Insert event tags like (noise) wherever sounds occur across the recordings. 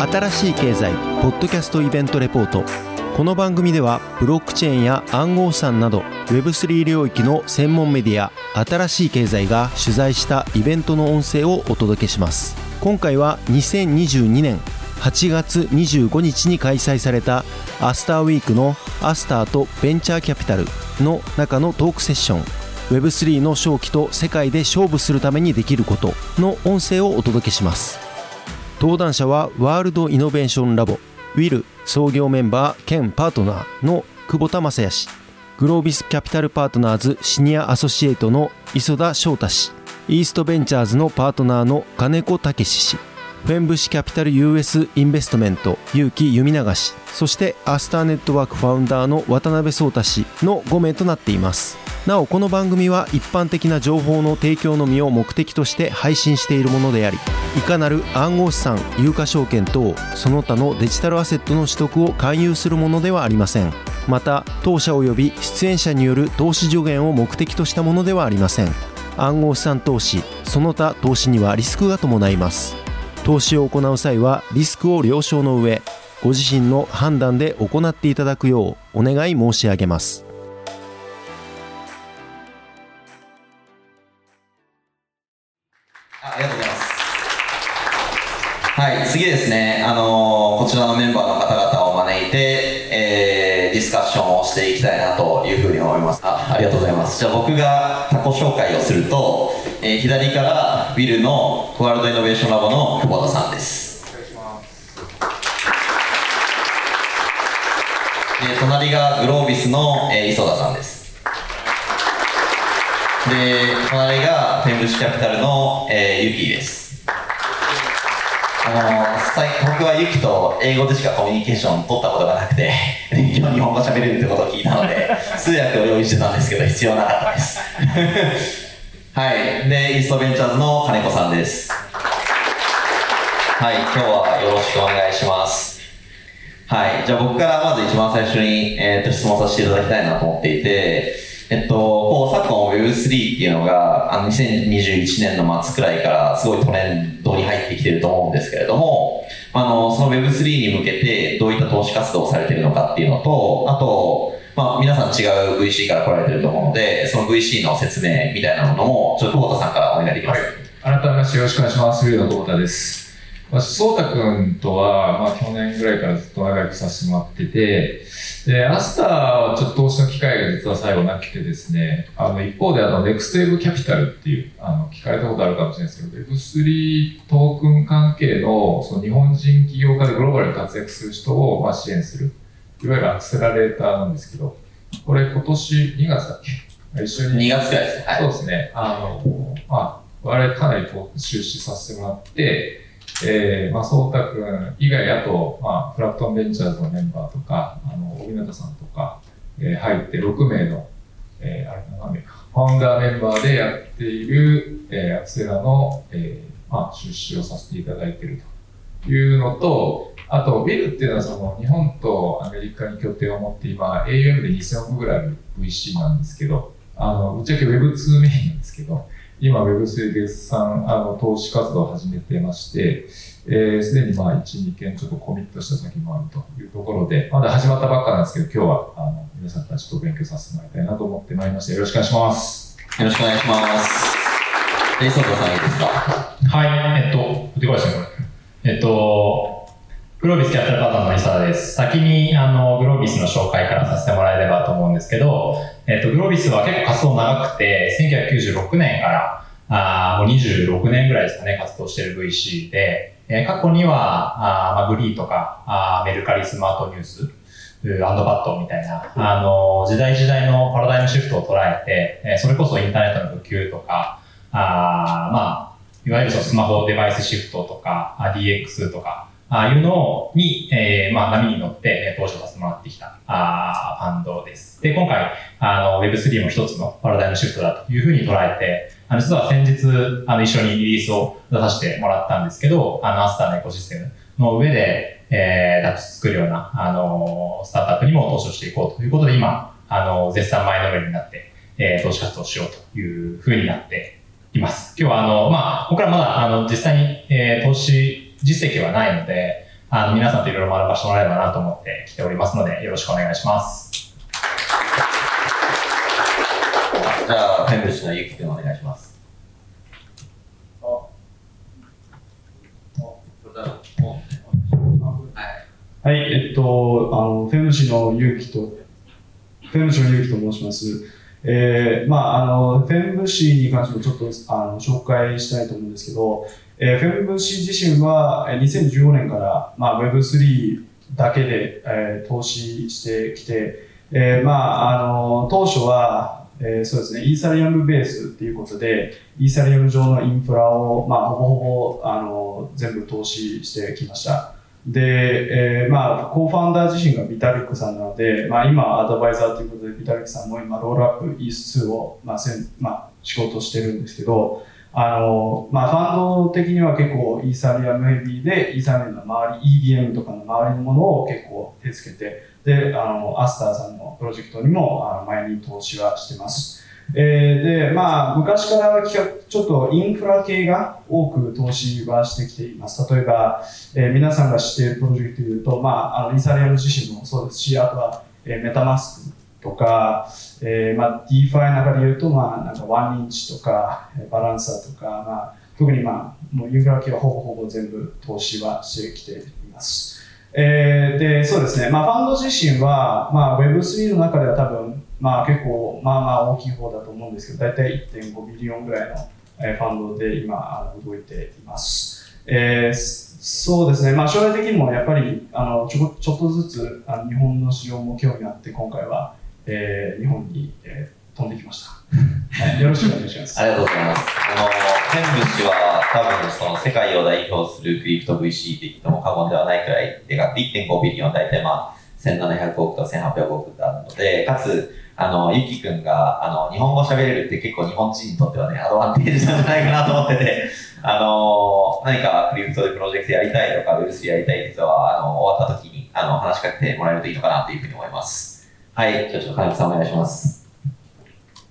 新しい経済ポッドキャストイベントレポート。この番組ではブロックチェーンや暗号資産など Web3 領域の専門メディア新しい経済が取材したイベントの音声をお届けします。今回は2022年8月25日に開催されたアスターウィークのアスターとベンチャーキャピタルの中のトークセッション。Web3 の正気と世界で勝負するためにできることの音声をお届けします。登壇者はワールドイノベーションラボウィル創業メンバー兼パートナーの久保田正也氏グロービスキャピタルパートナーズシニアアソシエイトの磯田翔太氏イーストベンチャーズのパートナーの金子武氏。フェンブシキャピタル US インベストメント結城弓永氏そしてアスターネットワークファウンダーの渡辺壮太氏の5名となっています。なおこの番組は一般的な情報の提供のみを目的として配信しているものでありいかなる暗号資産有価証券等その他のデジタルアセットの取得を勧誘するものではありません。また当社及び出演者による投資助言を目的としたものではありません。暗号資産投資その他投資にはリスクが伴います。投資を行う際はリスクを了承の上ご自身の判断で行っていただくようお願い申し上げます。ありがとうございます。はい次ですね。あのーこちらのメンバーの方々を招いて、ディスカッションをしていきたいなというふうに思います。あありがとうございます。じゃあ僕が他己紹介をすると、えー左からビルのワールドイノベーションラボの久保田さんです。で隣がグロービスの、えー磯田さんです。で隣がフェムシキャピタルの、えーユキですあの最僕はユキと英語でしかコミュニケーション取ったことがなくて今日日本語喋れるってことを聞いたので通訳を用意してたんですけど必要なかったです。はい。でイーストベンチャーズの金子さんです。はい。今日はよろしくお願いします。はい。じゃあ僕からまず一番最初に、えー、と質問させていただきたいなと思っていて、えっと、こう昨今 Web3 っていうのが、あの2021年の末くらいからすごいトレンドに入ってきてると思うんですけれども、あの、その Web3 に向けてどういった投資活動をされてるのかっていうのと、あと、まあ皆さん違う VC から来られてると思うので、その VC の説明みたいなものも、ちょっと久保田さんからお願いできますか、改めましてよろしくお願いします。ーの久保田です。私、そうたくんとは、まあ、去年ぐらいからずっと仲良くさせてもらってて、で、アスターはちょっと投資の機会が実は最後なくてですね、あの、一方で、あの、ネクストウェブキャピタルっていう、あの、聞かれたことあるかもしれないですけど、Web3 トークン関係の、その日本人起業家でグローバルに活躍する人を、まあ、支援する。いわゆるアクセラレーターなんですけど、これ今年2月だっけ？一緒に。2月くらいですね。はいそうですね。あの、まあ、我々かなりこう出資させてもらって、えー、まあ、そうたくん以外、あと、まあ、フラクトンベンチャーズのメンバーとか、あの、小日向さんとか、えー、入って6名の、えー、あれ何名か、ファウンダーメンバーでやっている、えー、アクセラの、えー、まあ、出資をさせていただいているというのと、あと、ビルっていうのはその日本とアメリカに拠点を持って今、AUM で2000億ぐらいある VC なんですけど、あの、ぶっちゃけ Web2 メインなんですけど、今 Web3 で産、あの、投資活動を始めてまして、えー、すでにまあ1、2件ちょっとコミットした先もあるというところで、まだ始まったばっかなんですけど、今日は、あの、皆さんたちと勉強させてもらいたいなと思ってまいりました。よろしくお願いします。よろしくお願いします。で、磯田さんいいですかはい、えっと、でかいですね、これ。えっと、グロービスキャピタルパートナーの伊沢です。先に、あの、グロービスの紹介からさせてもらえればと思うんですけど、えっと、グロービスは結構活動長くて、1996年から、あもう26年ぐらいですかね、活動してる VC で、えー過去には、あまあ、グリーとか、あーメルカリスマートニュース、アンドバットみたいな、あの、時代時代のパラダイムシフトを捉えて、えーそれこそインターネットの普及とか、あまあ、いわゆるそのスマホデバイスシフトとか、DX とか、ああいうのに、えーまあ、波に乗って投資をさせてもらってきたあーファンドです。で、今回、あの、Web3 も一つのパラダイムシフトだというふうに捉えて、あの、実は先日、あの、一緒にリリースを出させてもらったんですけど、あの、アスターのエコシステムの上で、えー、ダップス作るような、あの、スタートアップにも投資をしていこうということで、今、あの、絶賛前のめりになって、えー投資活動しようというふうになっています。今日は、あの、まあ、僕らまだ、あの、実際に、えー投資実績はないので、あの、皆さんといろいろ学ばせてもらえればなと思って来ておりますので、よろしくお願いします。じゃあ、フェンブシのゆきくんお願いします。はい、えっと、あの、フェムシの勇気と、フェムシの勇気と申します。えー、まあ、あの、フェムシに関してもちょっと、あの、紹介したいと思うんですけど、えー、フェムシ自身は、2015年から、まあ、Web3 だけで、えー投資してきて、えー、まあ、あの、当初は、えーそうですね、イーサリアムベースっていうことで、イーサリアム上のインフラを、まあ、ほぼほぼ、あの、全部投資してきました。で、えーまあ、コーファウンダー自身がビタリックさんなので、まあ、今、アドバイザーということで、ビタリックさんも今、ロールアップ ES2 を、まあせんまあ、仕事してるんですけど、あの、まあ、ファンド的には結構、イーサリアムヘビーで、イーサリアムの周り、EVM とかの周りのものを結構手つけて、で、あの、アスターさんのプロジェクトにも、あの前に投資はしてます。えーで、まあ、昔から企画ちょっとインフラ系が多く投資はしてきています。例えば、えー皆さんが知っているプロジェクトでいうと、まあ、あのイーサリアム自身もそうですし、あとは、えーメタマスクとか、えーまあ、DeFi の中でいうと、まあ、なんかワンインチとか、バランサーとか、まあ、特にまあ、もうインフラ系はほぼほぼ全部投資はしてきています。えーで、そうですね、まあ、ファンド自身は、まあ、Web3 の中では多分、まあ、結構、まあまあ大きい方だと思うんですけど、大体1.5ビリオンぐらいのファンドで今、動いています。えーそうですね、まあ、将来的にもやっぱりあのちょちょっとずつあの日本の市場も興味あって、今回は、えー日本に、えー飛んできました。はい、よろしくお願いします。ありがとうございます。あの、フェンブシは多分その世界を代表するクリプト VC って言っても過言ではないくらいでかく1.5ビリオン大体まあ1700億と1800億ってあるので、かつ、あの、ゆきくんが、あの、日本語喋れるって結構日本人にとってはね、アドバンテージなんじゃないかなと思ってて、あの、何かクリプトでプロジェクトやりたいとか、ウェブ3やりたいって人は、あの、終わった時に、あの、話しかけてもらえるといいのかなというふうに思います。はい、じゃあちょっと金子さんお願いします。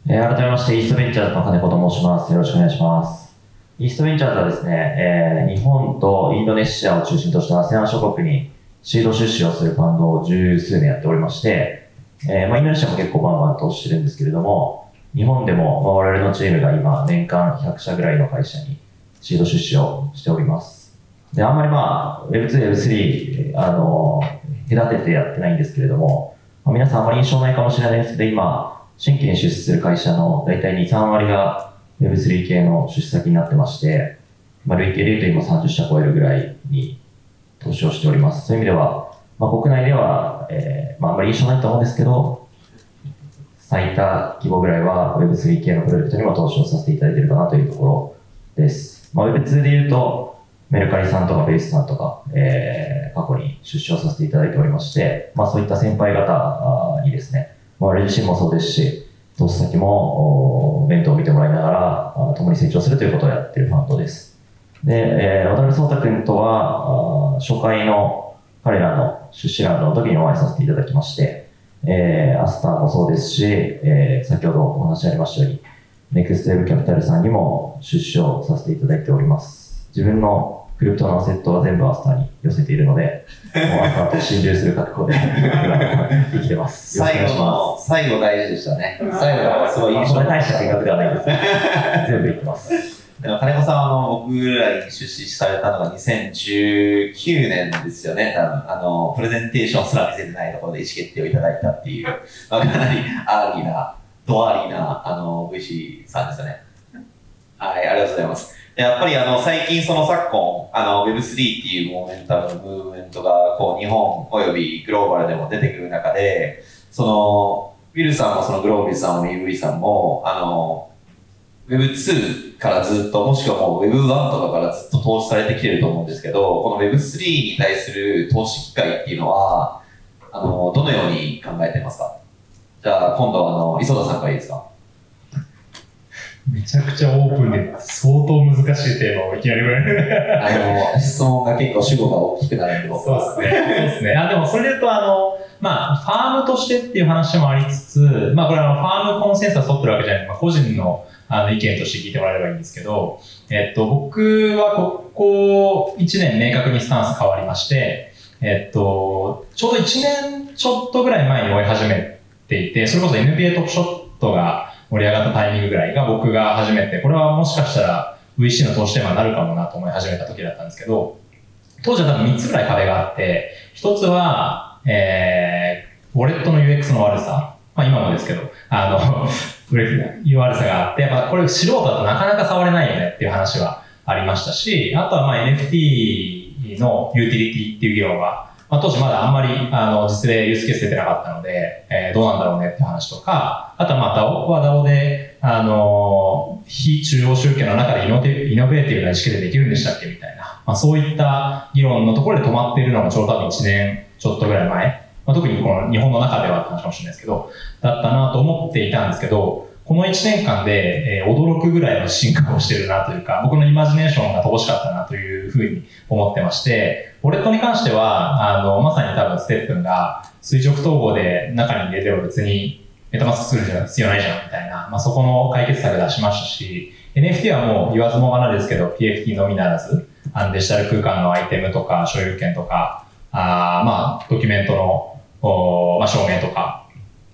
えー改めまして、イーストベンチャーズの金子と申します。よろしくお願いします。イーストベンチャーズはですね、えー日本とインドネシアを中心とした ASEAN 諸国にシード出資をするファンドを十数年やっておりまして、えーまあ、インドネシアも結構バンバン投資してるんですけれども、日本でも、まあ、我々のチームが今年間100社ぐらいの会社にシード出資をしております。で、あんまりまあ、Web2、Web3、あの、隔ててやってないんですけれども、皆さんあまり印象ないかもしれないですけど、今、新規に出資する会社の大体2、3割が Web3 系の出資先になってまして、まあ、累計で言うと今30社超えるぐらいに投資をしております。そういう意味では、まあ、国内では、えーまあ、あんまり印象ないと思うんですけど、最多規模ぐらいは Web3 系のプロジェクトにも投資をさせていただいているかなというところです。まあ、Web2 で言うと、メルカリさんとかベースさんとか、えー過去に出資をさせていただいておりまして、まあ、そういった先輩方にですね、まあ、我自身もそうですし、投資先もお弁当を見てもらいながら、共に成長するということをやっているファンドです。で、えー渡辺壮太君とは、初回の彼らの出資ラウンドの時にお会いさせていただきまして、えーアスターもそうですし、えー先ほどお話ありましたように、ネクストウェブキャピタルさんにも出資をさせていただいております。自分のクリプトのアセットは全部アスターに寄せているので、もうアスターと心中する覚悟で生きてます。最後。の、最後大事でしたね。最後のすごい印そ象れ大した計画ではないです。(laughs) 全部言ってます。でも金子さんはあの僕らに出資されたのが2019年ですよね、多分あのプレゼンテーションすら見せてないところで意思決定をいただいたっていう、まあ、かなり early な、ド early なあの VC さんですよね。はい、ありがとうございます。やっぱりあの最近その昨今あの Web3 っていうモーメンタム、ムーブメントがこう日本およびグローバルでも出てくる中で、そのウィルさんもそのグロービスさんも EV さんも、あの Web2 からずっと、もしくはもう Web1 とかからずっと投資されてきてると思うんですけど、この Web3 に対する投資機会っていうのは、あの、どのように考えてますか？じゃあ、今度はあの、磯田さんからいいですか？めちゃくちゃオープンで相当難しいテーマをいきなり言われる。あの、質問が結構主語が大きくなるんで、僕そうは。ですね。そうですね。あ、でもそれで言うと、あの、まあ、ファームとしてっていう話もありつつ、まあ、これあの、ファームコンセンサス取ってるわけじゃなくて、まあ、個人の、あの、意見として聞いてもらえればいいんですけど、えっと、僕はここ1年明確にスタンス変わりまして、えっと、ちょうど1年ちょっとぐらい前に追い始めていて、それこそ NBA トップショットが盛り上がったタイミングぐらいが僕が初めて、これはもしかしたら VC の投資テーマになるかもなと思い始めた時だったんですけど、当時は多分3つぐらい壁があって、1つは、えー、ウォレットの UX の悪さ。まあ今もですけど、あの、(laughs) 悪さがあって、やっぱこれ素人だとなかなか触れないよねっていう話はありましたし、あとはまあ NFT のユーティリティっていう議論は、まあ、当時まだあんまりあの実例ユースケース出てなかったので、えー、どうなんだろうねって話とか、あとはまあ DAO は DAO で、あの、非中央集権の中でイノベーティブな意識でできるんでしたっけみたいな、まあ、そういった議論のところで止まっているのがちょうど多分1年ちょっとぐらい前、まあ、特にこの日本の中ではって話かもしれないですけど、だったなと思っていたんですけど、この1年間で、えー、驚くぐらいの進化をしてるなというか、僕のイマジネーションが乏しかったなというふうに思ってまして、ウォレットに関しては、あの、まさに多分ステップンが垂直統合で中に入れても別にメタマスクするんじゃ必要ないじゃんみたいな、まあ、そこの解決策出しましたし、NFT はもう言わずもがなですけど、PFT のみならず、あのデジタル空間のアイテムとか所有権とか、あまあ、ドキュメントの、まあ、証明とか、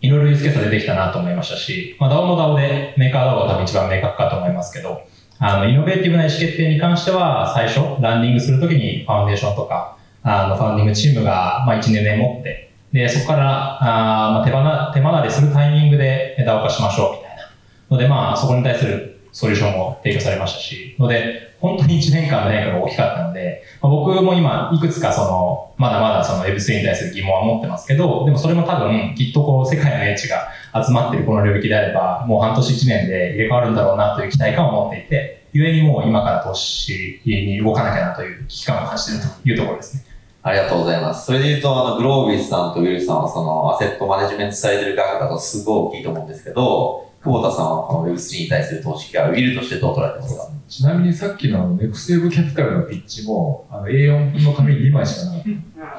いろいろユースケースが出てきたなと思いましたし、まあ、DAO も DAO で、メーカー DAO が多分一番明確かと思いますけど、あの、イノベーティブな意思決定に関しては、最初、ランディングするときにファウンデーションとか、あの、ファウンディングチームが、まあ、1年で持って、で、そこから、あまあ、手離、手離れするタイミングで DAO 化しましょう、みたいな。ので、まあ、そこに対するソリューションも提供されましたし、ので、本当に1年間の変化が大きかったので、まあ、僕も今、いくつかその、まだまだその Web3 に対する疑問は持ってますけど、でもそれも多分、きっとこう、世界の英知が集まっているこの領域であれば、もう半年1年で入れ替わるんだろうなという期待感を持っていて、ゆえにもう今から投資に動かなきゃなという危機感を感じているというところですね。ありがとうございます。それで言うと、あの、グロービスさんとウィルさんは、その、アセットマネジメントされてる額だとすごい大きいと思うんですけど、久保田さんはこの Web3 に対する投資はウィルとしてどう捉えてますか？ちなみにさっきのネクステーブキャピタルのピッチも、あの A4 分の紙2枚しかなかった。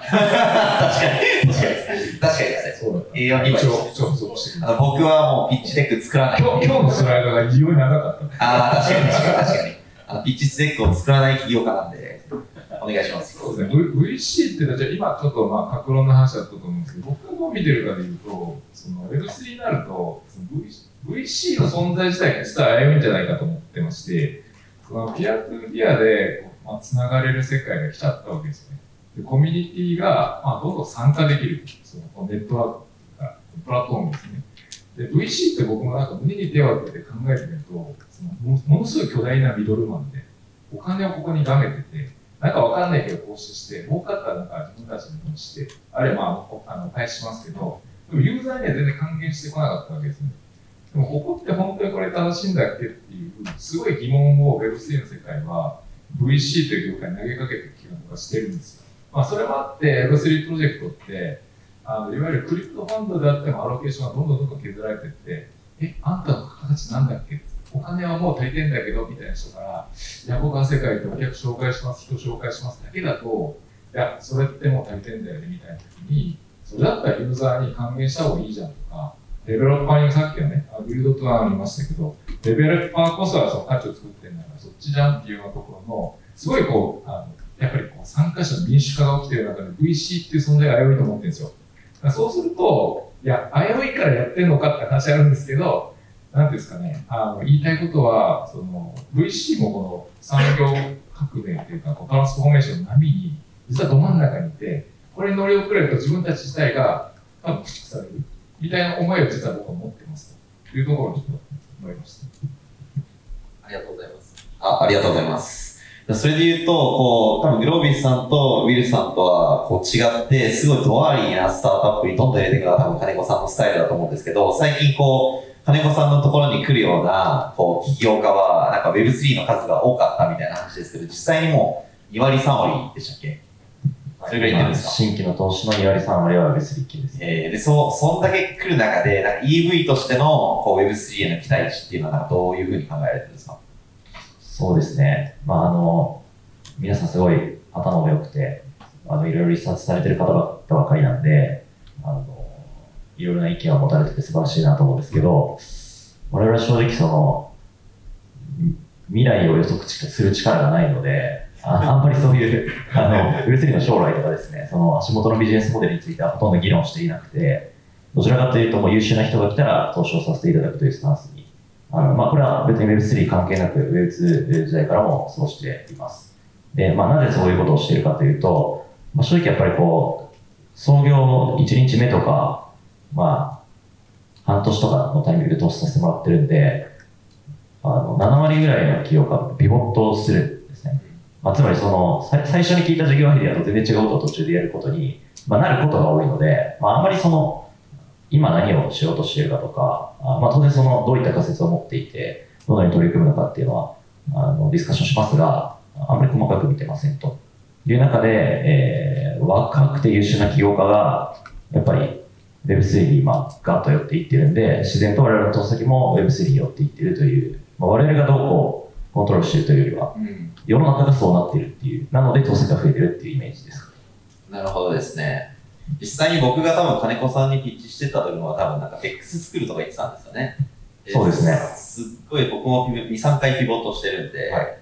確かに、確かに。確かにですね。そうだ A4 2枚しか。僕はもう pitch deck 作らない。今日今日のスライドが異様に長かった。ああ、確かに、確かに、確かに。あの pitch deck を作らない起業家なんで、お願いします。そうですね。VC っていうのは、じゃ今ちょっとまあ、各論の話だったと思うんですけど、僕がどう見てるかでいうと、その Web3 になると、その VC VC の存在自体が実は危ういんじゃないかと思ってまして、その peer to peer で、まあ、つながれる世界が来ちゃったわけですね。でコミュニティが、まあ、どんどん参加できる。そのネットワークが、プラットフォームですね。で、VC って僕もなんか胸に手を当てて考えてみると、そのものすごい巨大なミドルマンで、お金をここにがめてて、なんかわかんないけど投資して、儲かったらなんか自分たちで投資して、あれまあ、あの、返しますけど、でもユーザーには全然還元してこなかったわけですね。でもここって本当にこれ正しいんだっけっていうすごい疑問を Web3 の世界は VC という業界に投げかけてる気がしてるんですよ。まあ、それもあって Web3 プロジェクトってあのいわゆるクリプトファンドであってもアロケーションがどんどんどんどん削られていってえあんたの形なんだっけお金はもう足りてんだけどみたいな人からいや僕は世界でお客紹介します人紹介しますだけだといやそれってもう足りてんだよねみたいな時にそれだったらユーザーに還元した方がいいじゃんとかデベロッパーにさっきはね、ビルドとはありましたけど、デベロッパーこそはその価値を作ってるんだからそっちじゃんっていうようなところの、すごいこう、あのやっぱりこう参加者の民主化が起きてる中で VC っていう存在が危ういと思ってるんですよ。そうすると、いや、危ういからやってるのかって話あるんですけど、なんですかね、あの言いたいことは、その VC もこの産業革命っていうか、トランスフォーメーションの波に、実はど真ん中にいて、これに乗り遅れると自分たち自体が多分駆逐される。みたいな思いを実は僕は持ってますというところをちょっと思いました。ありがとうございます。あありがとうございます。それで言うと、こう、多分グロービスさんとウィルさんとはこう違って、すごいドワーリーなスタートアップにどんどん入れていくのが多分金子さんのスタイルだと思うんですけど、最近こう、金子さんのところに来るような、こう、起業家は、なんか Web3 の数が多かったみたいな話ですけど、実際にもう2割3割でしたっけ？それぐらい言ってるんですか？新規の投資の2割3割は Web3 系です。えー、で、そう、そんだけ来る中で、なんか EV としてのこう Web3 への期待値っていうのは、どういうふうに考えられてるんですか？そうですね。まあ、あの、皆さんすごい頭も良くて、あの、いろいろリサーチされてる方ばっかりなんで、あの、いろいろな意見を持たれてて素晴らしいなと思うんですけど、我々は正直その、未来を予測する力がないので、あ (laughs) んまりそういう、あの、Web3 の将来とかですね、その足元のビジネスモデルについてはほとんど議論していなくて、どちらかというともう優秀な人が来たら投資をさせていただくというスタンスに、あの、まあ、これは別に Web3 関係なく Web2 時代からも過ごしています。で、まあ、なぜそういうことをしているかというと、まあ、正直やっぱりこう、創業1日目とか、まあ、半年とかのタイミングで投資させてもらってるんで、あの、7割ぐらいの企業がピボットするんですね。まあ、つまりその、さ最初に聞いた事業アイデアと全然違うことを途中でやることに、まあ、なることが多いので、まあ、あんまりその、今何をしようとしているかとか、まあ、当然その、どういった仮説を持っていて、どのように取り組むのかっていうのは、あの、ディスカッションしますが、あんまり細かく見てませんという中で、えー、若くて優秀な起業家が、やっぱり Web3 に今、ガッと寄っていってるんで、自然と我々の投資先も Web3 に寄っていってるという、まあ、我々がどうこうコントロールしているというよりは、うん。世の中がそうなっているっていう、なので投資先が増えてるっていうイメージです。なるほどですね。実際に僕が多分金子さんにピッチしてた時のは多分なんか X 作るとか言ってたんですよね。そうですねすっごい僕も2、3回ピボットしてるんで、はい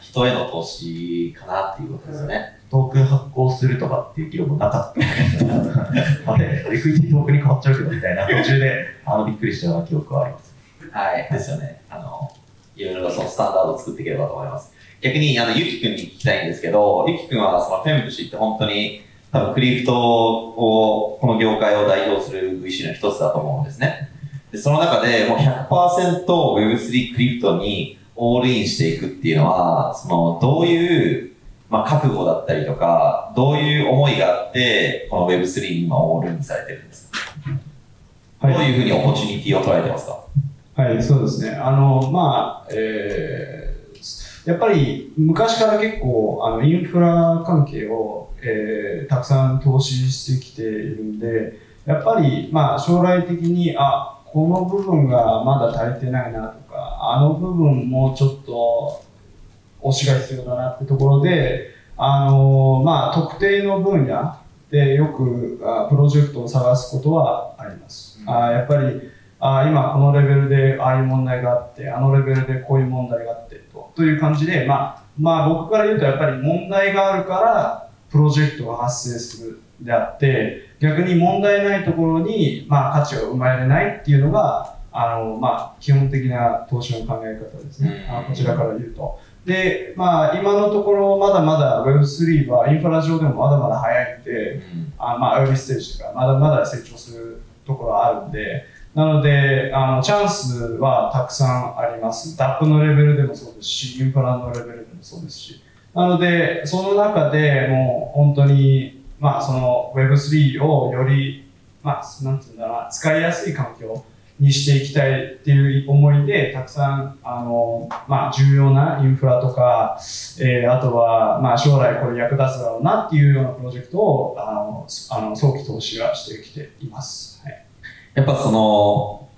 人への投資かなっていうことですよね。トークン発行するとかっていう議論もなかった。あれ、リクイティトークンに変わっちゃうけどみたいな、(laughs) 途中であのびっくりしたような記憶はあります。はい。ですよね。あの、いろいろそのスタンダードを作っていければと思います。逆に、あの、ゆきくんに聞きたいんですけど、ゆきくんはそのフェンブシって本当に多分 crypto を、この業界を代表する VC の一つだと思うんですね。で、その中でもう 100%Web3 クリプトに all in していくっていうのは、その、どういう、まあ、覚悟だったりとか、どういう思いがあって、この Web3 に今オールインされてるんですか、はい。どういうふうに opportunity を捉えてますか？はい、そうですね。あの、まあ、えー、やっぱり昔から結構、あの、インフラ関係を、えー、たくさん投資してきているんで、やっぱり、まあ、将来的に、あ、この部分がまだ足りてないなとか、あの部分もうちょっと推しが必要だなってところで、あの、まあ、特定の分野でよくあプロジェクトを探すことはあります。あやっぱりあ今このレベルでああいう問題があって、あのレベルでこういう問題があってとという感じで、まあ、まあ僕から言うとやっぱり問題があるからプロジェクトが発生するであって、逆に問題ないところに、まあ、価値が生まれないっていうのが、あの、まあ、基本的な投資の考え方ですね。あこちらから言うと。で、まあ、今のところまだまだ Web3 はインフラ上でもまだまだ早いんで、あまあ、エーリーステージとか、まだまだ成長するところはあるんで、なので、あの、チャンスはたくさんあります。DAP のレベルでもそうですし、インフラのレベルでもそうですし。なので、その中でもう本当に、まあ、その Web3 をより、まあ、なんていうんだろうな、使いやすい環境にしていきたいっていう思いで、たくさん、あの、まあ、重要なインフラとか、えーあとは、まあ、将来これ役立つだろうなっていうようなプロジェクトを、あの、あの早期投資はしてきています。はい。やっぱその、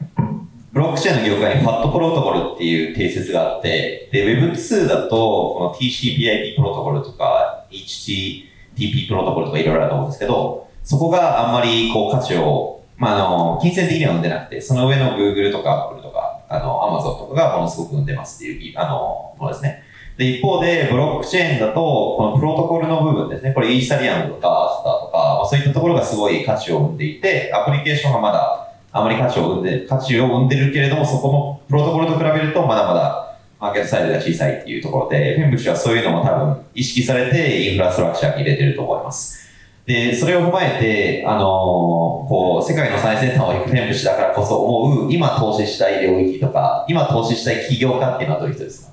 ブロックチェーンの業界にファットプロトコルっていう定説があって、で、Web2 だと、この TCP/IP プロトコルとか、HTTP プロトコルとかいろいろあると思うんですけど、そこがあんまりこう価値を、まあ、あの、金銭的には生んでなくて、その上の Google とか Apple とか、あの、Amazon とかがものすごく生んでますっていう、あの、ものですね。で、一方で、ブロックチェーンだと、このプロトコルの部分ですね。これ、イーサリアムとか、アスターとか、まあ、そういったところがすごい価値を生んでいて、アプリケーションがまだあまり価値を生んで、価値を生んでるけれども、そこのプロトコルと比べると、まだまだマーケットサイズが小さいっていうところで、フェンブシはそういうのも多分意識されて、インフラストラクチャーに入れてると思います。で、それを踏まえて、あのーこう、世界の最先端を行くフェンブシだからこそ思う、今投資したい領域とか、今投資したい起業家っていうのはどういう人ですか？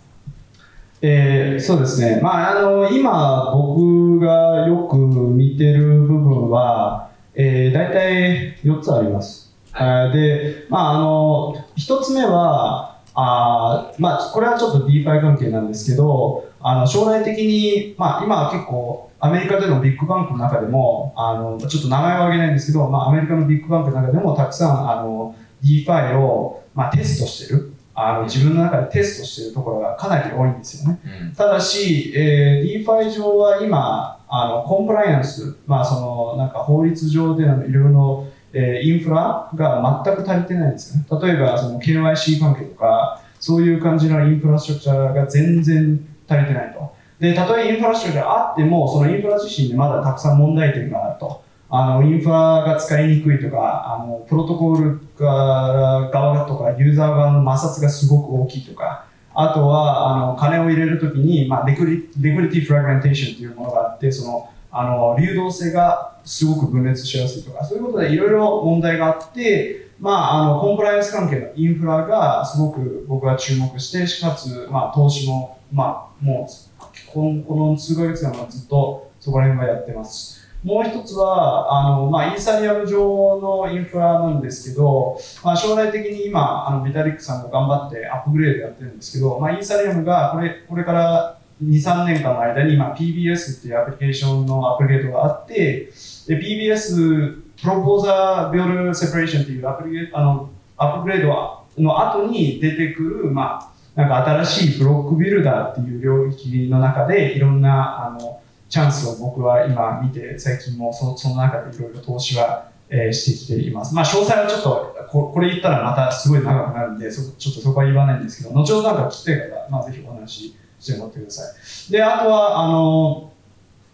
えーそうですね。まあ、あの、今、僕がよく見てる部分は、えー、大体4つあります。あーで、まあ、あの、1つ目は、あーまあ、これはちょっと DeFi 関係なんですけど、あの、将来的に、まあ、今は結構、アメリカでのビッグバンクの中でも、あの、ちょっと名前は挙げないんですけど、まあ、アメリカのビッグバンクの中でも、たくさん、あの、DeFi を、まあ、テストしてる。あの、自分の中でテストしてるところがかなり多いんですよね。うん。ただし、えー、DeFi 上は今、あの、コンプライアンス、まあ、その、なんか法律上でのいろいろ、えーインフラが全く足りてないんですね。例えば、その KYC 関係とか、そういう感じのインフラストラクチャーが全然足りてないと。で、たとえインフラストラクチャーがあっても、そのインフラ自身にまだたくさん問題点があると。あの、インフラが使いにくいとか、あの、プロトコール側とか、ユーザー側の摩擦がすごく大きいとか、あとは、あの、金を入れるときに、まあ、レクリ、レクリティフラグメンテーションというものがあって、その、あの、流動性がすごく分裂しやすいとか、そういうことでいろいろ問題があって、まあ、あの、コンプライアンス関係のインフラがすごく僕は注目してし、かつ、まあ、投資も、まあ、もう、このこの数ヶ月間はずっとそこら辺はやってます。もう一つは、あの、まあ、イーサリアム上のインフラなんですけど、まあ、将来的に今、あの、ビタリックさんが頑張ってアップグレードやってるんですけど、まあ、イーサリアムがこれ、これから2、3年間の間に、まあ、PBS っていうアプリケーションのアップグレードがあって、PBS、プロポーザービルセパレーションっていうアプリあのアップグレードの後に出てくる、まあ、なんか新しいブロックビルダーっていう領域の中でいろんなあのチャンスを僕は今見て最近もそその中でいろいろ投資は、えー、してきています。まあ詳細はちょっとここれ言ったらまたすごい長くなるんでそちょっとそこは言わないんですけど後ほどなんか聞きたい方、まあ、ぜひお話ししてもらってください。であとはあの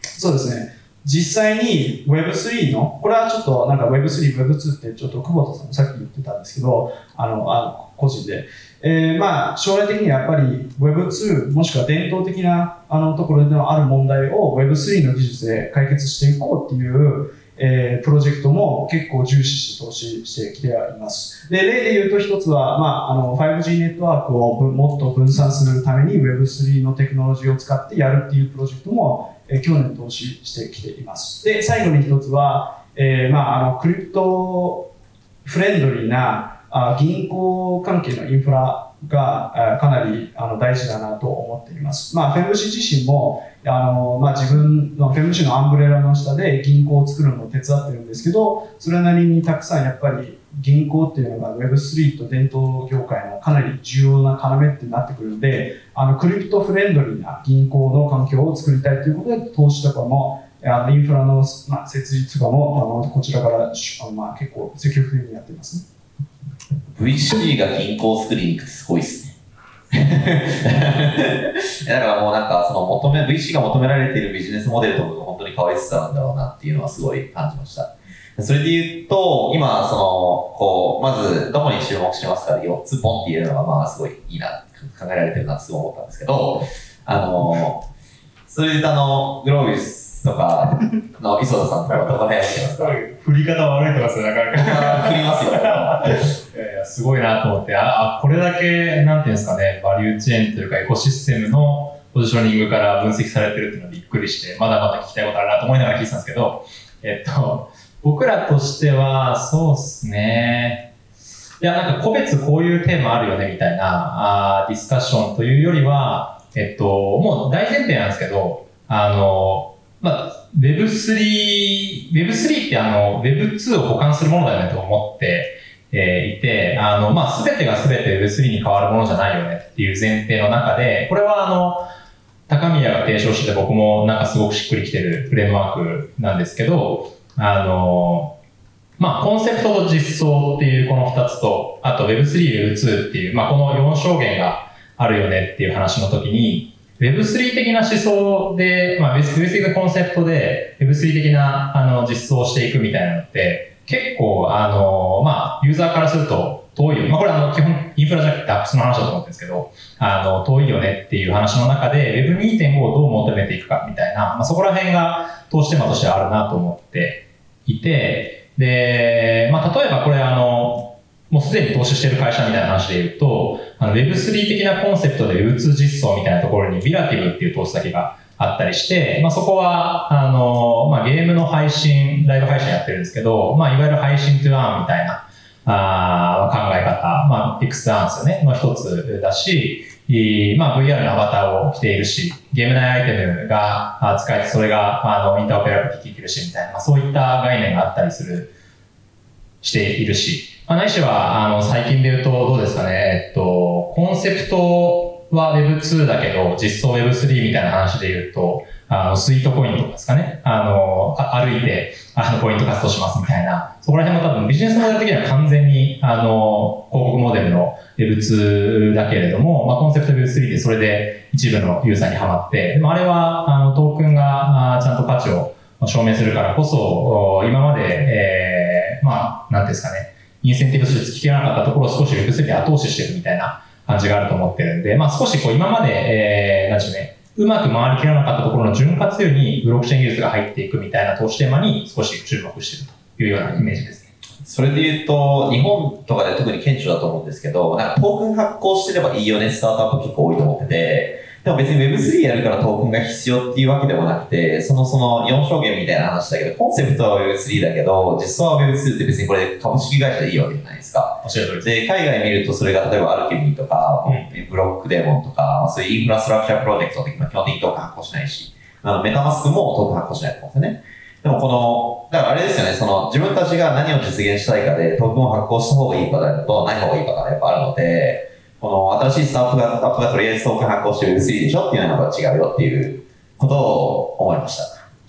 そうですね実際に Web3 の、これはちょっとなんか Web3、Web2 ってちょっと久保田さんもさっき言ってたんですけど、あの、あ個人で。えー、まあ、将来的にはやっぱり Web2 もしくは伝統的なあのところでのある問題を Web3 の技術で解決していこうっていう、えー、プロジェクトも結構重視して投資してきています。で、例で言うと一つは、まあ、あの 5G ネットワークをもっと分散するために Web3 のテクノロジーを使ってやるっていうプロジェクトもえ去年投資してきています。で、最後に一つは、えー、まあ、あの、クリプトフレンドリーなあ銀行関係のインフラがかなりあの大事だなと思っています。まあ、フェムシ自身もあの、まあ、自分のフェムシのアンブレラの下で銀行を作るのを手伝ってるんですけど、それなりにたくさんやっぱり銀行っていうのが Web3 と伝統業界のかなり重要な要ってなってくるので、あのクリプトフレンドリーな銀行の環境を作りたいということで、投資とかも、あのインフラの、まあ、設立とかもあのこちらからあの、まあ、結構積極的にやってますね。VC が銀行を作りに行くってすごいっすね。(laughs) だからもうなんかその求め VC が求められているビジネスモデルとかが本当に変わりつつあるんだろうなっていうのはすごい感じました。それで言うと、今、その、こう、まず、どこに注目してますかで4つポンって言えるのが、まあ、すごいいいな、考えられてるなってすごい思ったんですけど、あの、それで、あの、グロービスとかの磯田さんとか、か振り方悪いとかするなかなか。振りますよ。いやいや、すごいなと思って、あ、これだけ、なんていうんですかね、バリューチェーンというか、エコシステムのポジショニングから分析されてるっていうのはびっくりして、まだまだ聞きたいことあるなと思いながら聞いてたんですけど、えっと、僕らとしては、そうっすね。いや、なんか個別こういうテーマあるよねみたいなあディスカッションというよりは、えっと、もう大前提なんですけど、あの、まあ、Web3、Web3 ってあの、Web2 を補完するものだよねと思って、えー、いて、あの、まあ、すべてがすべて Web3 に変わるものじゃないよねっていう前提の中で、これはあの、高宮が提唱して僕もなんかすごくしっくりきてるフレームワークなんですけど、あの、まあ、コンセプトと実装っていうこの二つと、あと Web3、Web2 っていう、まあ、この4証言があるよねっていう話の時に、Web3 的な思想で、まあ、Web3 的なコンセプトで Web3 的なあの実装をしていくみたいなのって、結構、あの、まあ、ユーザーからすると遠いよ。まあ、これあの、基本インフラじゃなくて Apps の話だと思うんですけど、あの、遠いよねっていう話の中で Web2.5 をどう求めていくかみたいな、まあ、そこら辺が投資テーマとしてあるなと思っていて、で、まあ、例えばこれあの、もうすでに投資してる会社みたいな話で言うと、あの Web3 的なコンセプトで Web2 実装みたいなところにビラティブっていう投資先があったりして、まあ、そこは、あの、まあ、ゲームの配信、ライブ配信やってるんですけど、まあ、いわゆる配信トゥアーンみたいな、あ考え方、まあ、フィクスアンスね、の一つだし、まあ、VR のアバターを着ているし、ゲーム内アイテムが使えて、それがあのインターオペラビティ効いてるし、みたいな、そういった概念があったりする、しているし、まあ、ないしは、あの、最近で言うと、どうですかね、えっと、コンセプトは Web2 だけど、実装 Web3 みたいな話で言うと、あの、スイートコインとかですかね。あの、歩いて、あの、ポイント活動しますみたいな。そこら辺も多分ビジネスモデル的には完全に、あの、広告モデルの Web2 だけれども、まあ、コンセプト Web3 でそれで一部のユーザーにはまって、でもあれはあのトークンがあちゃんと価値を証明するからこそ、今まで、えー、まあ、なんですかね、インセンティブとして突き切らなかったところを少し Web3 で後押ししてるみたいな感じがあると思ってるんで、まあ少しこう今まで、えー、なんでしょうね、うまく回りきらなかったところの潤滑油にブロックチェーン技術が入っていくみたいな投資テーマに少し注目してるというようなイメージですね。それで言うと、日本とかで特に顕著だと思うんですけど、なんかトークン発行してればいいよね、スタートアップ結構多いと思ってて、でも別に Web3 やるからトークンが必要っていうわけでもなくて、そのその4証言みたいな話だけど、コンセプトは Web3 だけど、実装は Web2 って別にこれ株式会社でいいわけじゃないですか。で海外見るとそれが例えばアルケミーとか、ブロックデーモンとか、まあそういう infrastructure project って基本的にトークン発行しないし、あのメタマスクもトークン発行しないと思うんですよね。でもこの、だからあれですよね、その自分たちが何を実現したいかでトークンを発行した方がいいかじゃない方がいいかがやっぱあるので、この新しいスタートアップが、スタートアップがとりあえずトークン発行して Web3 でしょっていうのは違うよっていうことを思いました。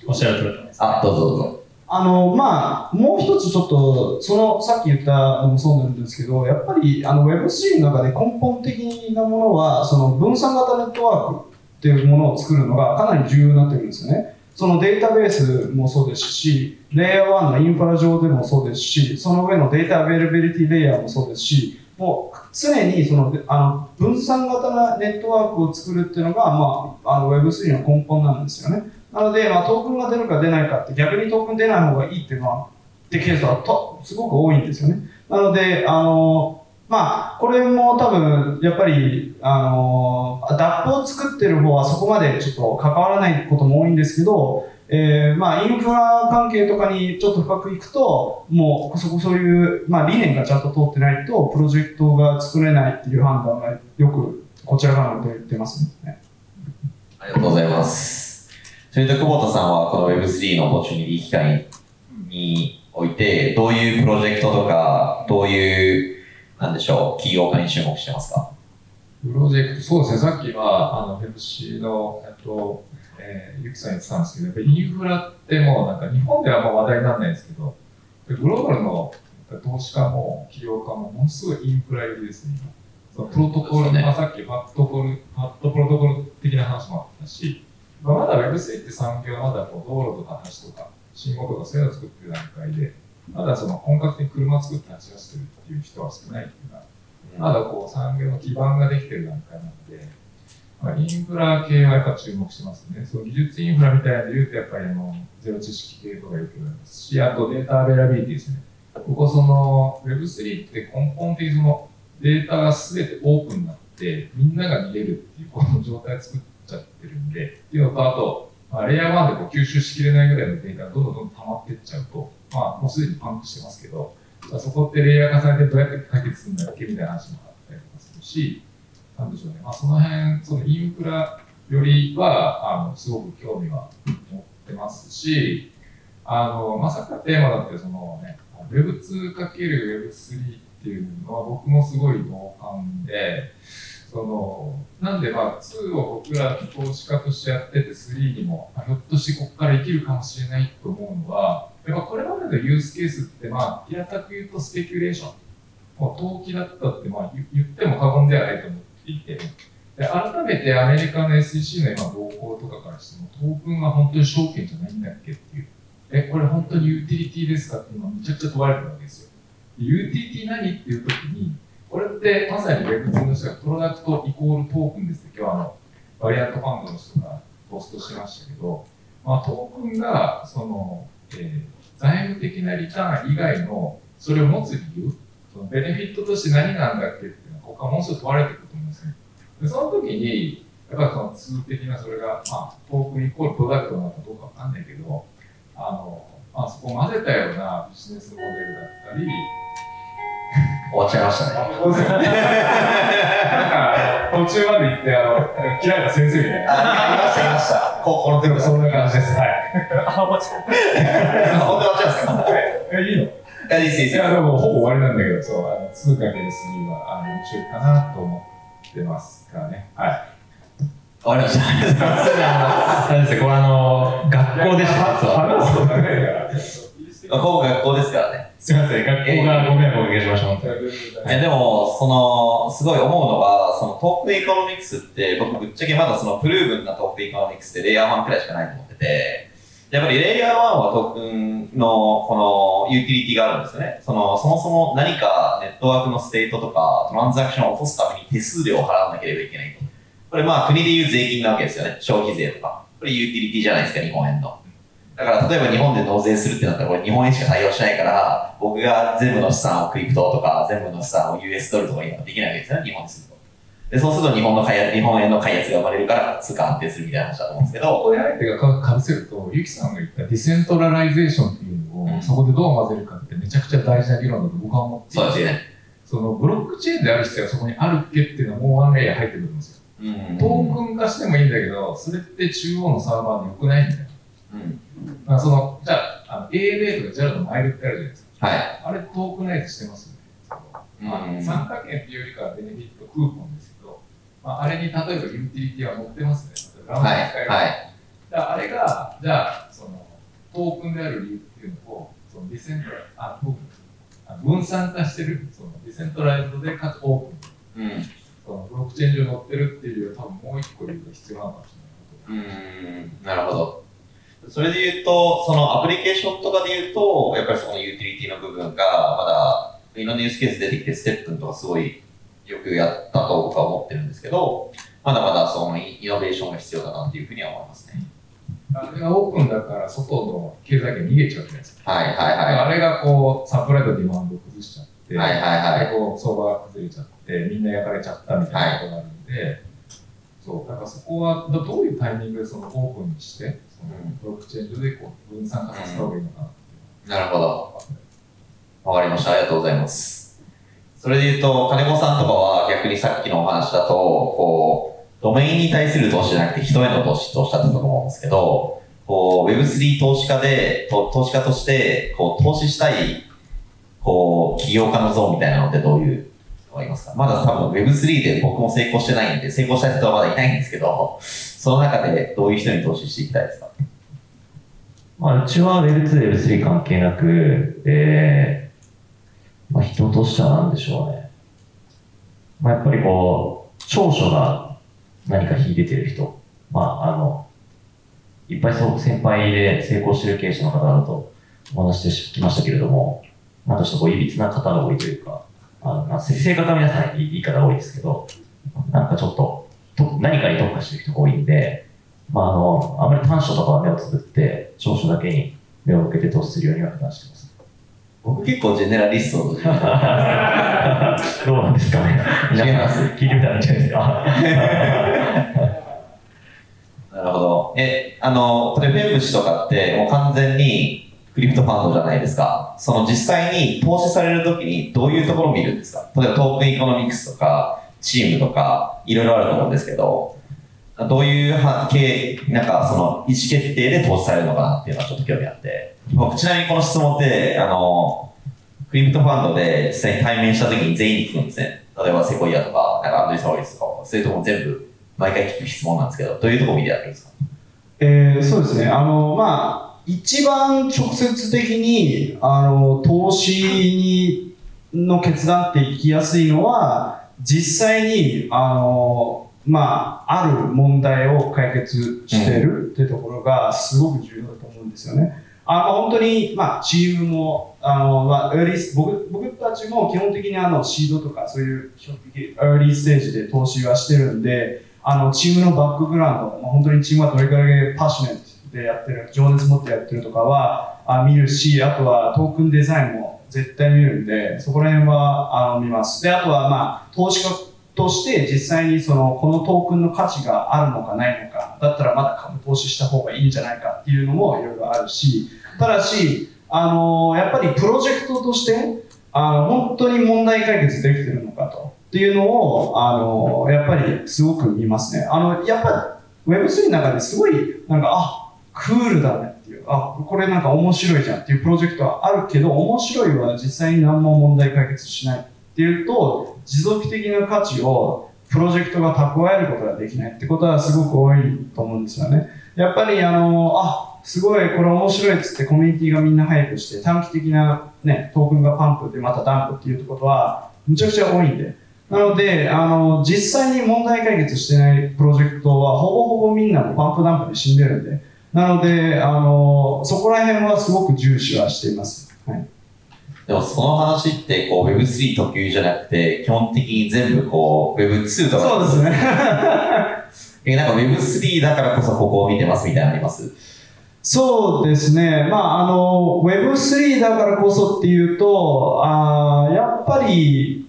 おっしゃる通りです。あ、どうぞどうぞ。あの、まあ、もう一つちょっと、その、さっき言ったのもそうなんですけど、やっぱり、あの、Web3 の中で根本的なものは、その分散型ネットワークっていうものを作るのがかなり重要になってくるんですよね。そのデータベースもそうですし、レイヤー1のインフラ上でもそうですし、その上のデータアベイラビリティレイヤーもそうですし、もう常にそのあの分散型なネットワークを作るっていうのが、まあ、あの Web3 の根本なんですよね。なので、まあ、トークンが出るか出ないかって逆にトークン出ない方がいいっていうのは、ってケースはとすごく多いんですよね。なので、あの、まあ、これも多分、やっぱり、あの、DAP を作ってる方はそこまでちょっと関わらないことも多いんですけど、えー、まあ、インフラ関係とかにちょっと深くいくと、もう、そこそういう、まあ、理念がちゃんと通ってないと、プロジェクトが作れないっていう判断がよく、こちら側で出ますね。ありがとうございます。それと久保田さんはこの Web3 のオポチュニティ機会において、どういうプロジェクトとか、どういう、なんでしょう、企業家に注目してますか？プロジェクト、そうですね、さっきは、あの、FC の、えっと、えー、ゆきさん言ってたんですけど、やっぱりインフラってもうなんか日本ではあんま話題にならないんですけど、グローバルの投資家も企業家もものすごいインフラ寄りですね。そのプロトコル、ねまあ、さっきファットコル、ファットプロトコル的な話もあったし、まあ、まだ Web3 って産業はまだこう道路とか橋とか信号とかそういうのを作ってる段階で、まだその本格的に車作って走らせてるっていう人は少ないっていうか、まだこう産業の基盤ができてる段階なので、まあ、インフラ系はやっぱ注目してますね。その技術インフラみたいなので言うと、やっぱりあのゼロ知識系とかよく言われますし、あと data availability ですね。ここその Web3 って根本的にそのデータが全てオープンになって、みんなが見れるっていうこの状態を作っちゃってるんで、っていうのと、あと、まあ、レイヤー1でこう吸収しきれないぐらいのデータがどんどんどん溜まってっちゃうと、まあ、もうすでにパンクしてますけど、そこってレイヤー重ねてどうやって解決するんだっけみたいな話もあったりとかするし、なんでしょうね、まあ、その辺、そのインフラよりは、あの、すごく興味は持ってますし、あの、まさかテーマだって、そのね、Web2×Web3 っていうのは僕もすごい同感で、その、なんでまあ2を僕ら投資家としてやってて3にも、ひょっとしてここから生きるかもしれないと思うのは、やっぱこれまでのユースケースってまあ平たく言うとスペキュレーション。もう投機だったってまあ言言っても過言ではないと思っていて、で改めてアメリカの SEC の今動向とかからしても、トークンは本当に証券じゃないんだっけっていう。え、これ本当にユーティリティですかっていうのはめちゃくちゃ問われてるわけですよ。ユーティリティ何っていうときに、これってまさに Web2 の人がプロダクトイコールトークンですって今日あの、バリアントファンドの人がポストしましたけど、まあ、トークンが、その、えー財務的なリターン以外の、それを持つ理由、そのベネフィットとして何なんだっけってここはものすごく問われてくると思うんですね。で、その時に、やっぱりその通的なそれが、まあ、トークンイコールプロダクトなのかどうかわかんないけど、あの、まあ、そこを混ぜたようなビジネスモデルだったり、終わっちゃいましたね。そうですよね。なんか、途中まで行って、あの、嫌いな先生みたいな。あ、いました、いました。ここの手のそんな感じです。はい。本当に終わっちゃうんですか？え、いいのいや、いいです、いいです。いや、でもほぼ終わりなんだけど、そう、あの、通貨で3は、あの、面白いかなと思ってますからね。はい。終わりました。ありがとうございます。あれですね、これあの、学校でした。話すと長いから。まあ、ここ学校ですからね。すいません、学校がご迷惑をおかけしました、本当に。えでも、その、すごい思うのが、その token economics って、僕ぶっちゃけまだその proven な token economics ってレイヤー1くらいしかないと思ってて、やっぱりレイヤー1はトークンのこのユーティリティがあるんですよね。その、そもそも何かネットワークの state とかトランザクションを落とすために手数料を払わなければいけないと。これまあ国でいう税金なわけですよね。消費税とか。これユーティリティじゃないですか、日本円の。だから例えば日本で納税するってなったらこれ日本円しか対応しないから、僕が全部の資産をクリプトとか全部の資産を US ドルとか今できないわけですよね、日本ですると。で、そうすると日本の買い圧、日本円の買い圧が生まれるから通貨安定するみたいな話だと思うんですけど、ここで相手がかかぶせると、ゆきさんが言った decentralization っていうのを、うんそこでどう混ぜるかってめちゃくちゃ大事な議論だと僕は思っていてそうですね。そのブロックチェーンである必要がそこにあるっけっていうのはもうワンレイヤー入ってくるんですよ。うんトークン化してもいいんだけど、それって中央のサーバーで良くないんだよ。うん。まあ、その、じゃあ、あの ANA とか JAL のマイルってあるじゃないですか。はい。あれトークナイズしてますよね。まあ、うん参加券っていうよりかはベネフィットクーポンですまあ、あれに例えばユーティリティは載ってますね。はい。はい。だあれが、じゃあ、その、トークンである理由っていうのを、そのディセントラあ、トークンあ分散化してる、その decentralized でかつオープン。うん。そのブロックチェーン上に載ってるっていう、多分もう一個理由が必要なのかもしれない。うん。なるほど。それで言うと、そのアプリケーションとかで言うと、やっぱりそのユーティリティの部分が、まだ、いろんなユースケース出てきて、ステップンとかすごいよくやったと僕は思ってるんですけど、まだまだそのイイノベーションが必要だなっていうふうには思いますね。あれがオープンだから、外の経済圏逃げちゃうじゃないですか。はいはいはあれがこう、 supply と demand を崩しちゃって、い。はいはいはい。でこう相場が崩れちゃって、みんな焼かれちゃったみたいなことがあるんで、そう、だからそこはどどういうタイミングでそのオープンにして、そのうんブロックチェーン上でこう分散化させた方がいいのかなってなるほど。いうわかりました。ありがとうございます。それで言うと、金子さんとかは逆にさっきのお話だと、こう、ドメインに対する投資じゃなくて人への投資とおっしゃったと思うんですけど、こう、Web3 投資家で、と投資家として、こう、投資したい、こう、起業家の像みたいなのってどういうのがありますか？まだ多分 Web3 で僕も成功してないんで、成功した人はまだいないんですけど、その中でどういう人に投資していきたいですか？まあ、うちは Web2、Web3 関係なく、えーまあ、人としては何でしょうね。まあ、やっぱりこう、長所が何か秀でてる人。まあ、あの、いっぱいそう先輩で成功してる経営者の方だとお話してきましたけれども、なんとしてこう、いびつな方が多いというか、あのまあ、性格は皆さんいい言い方が多いですけど、なんかちょっと、と何かに特化してる人が多いんで、まあ、あの、あまり短所とかは目をつぶって、長所だけに目を向けて投資するようには話してます。僕結構ジェネラリストど (laughs) うなんですかね。違います聞いてみたらいいんじゃないですか。(laughs) なるほど。え、あの、例えばフェンブシとかってもう完全にクリプトファンドじゃないですか。その実際に投資されるときにどういうところを見るんですか？例えばトークンエコノミクスとか、チームとか、いろいろあると思うんですけど、どういう背景、なんかその意思決定で投資されるのかなっていうのはちょっと興味あって。僕ちなみにこの質問って、あの、クリプトファンドで実際に対面したときに全員に聞くんですね。例えばセコイアとか、なんかアンドリーサワリスとか、そういうところ全部毎回聞く質問なんですけど、どういうとこ見てやるんですか？えーそうですね。あの、まあ、一番直接的に、あの、投資に、の決断っていきやすいのは、実際に、あの、まあ、ある問題を解決してるってところがすごく重要だと思うんですよね。あの、本当に、まあ、チームも、あの、まあ、エリ僕、僕たちも基本的にあの、シードとか、そういう基本的にエーリーステージで投資はしてるんで、あの、チームのバックグラウンド、まあ、本当にチームがどれくらいパッショネットでやってる、情熱持ってやってるとかは、あ見るし、あとはトークンデザインも絶対見るんで、そこら辺は、あの、見ます。で、あとは、まあ、投資家として実際にその、このトークンの価値があるのかないのか、だったらまだ株投資した方がいいんじゃないかっていうのもいろいろあるし、ただし、あの、やっぱりプロジェクトとして、あの、本当に問題解決できてるのかと。っていうのを、あの、やっぱりすごく見ますね。あの、やっぱり Web3 の中ですごい、なんか、あ、クールだねっていう、あ、これなんか面白いじゃんっていうプロジェクトはあるけど、面白いは実際に何も問題解決しないっていうと、持続的な価値をプロジェクトが蓄えることができないってことはすごく多いと思うんですよね。やっぱりあの、あ、すごいこれ面白いっつってコミュニティがみんな hype して短期的なね、トークンが pump でまた dump っていうことはむちゃくちゃ多いんで。なので、あの、実際に問題解決してないプロジェクトはほぼほぼみんなも pump dump で死んでるんで。なので、あの、そこら辺はすごく重視はしています。はい。でもその話ってこう Web3 特有じゃなくて、基本的に全部こう Web2 とか。そうですね。(laughs) え、なんか Web3 だからこそここを見てますみたいなのあります？そうですね。まあ、あの、Web3 だからこそっていうと、あーやっぱり、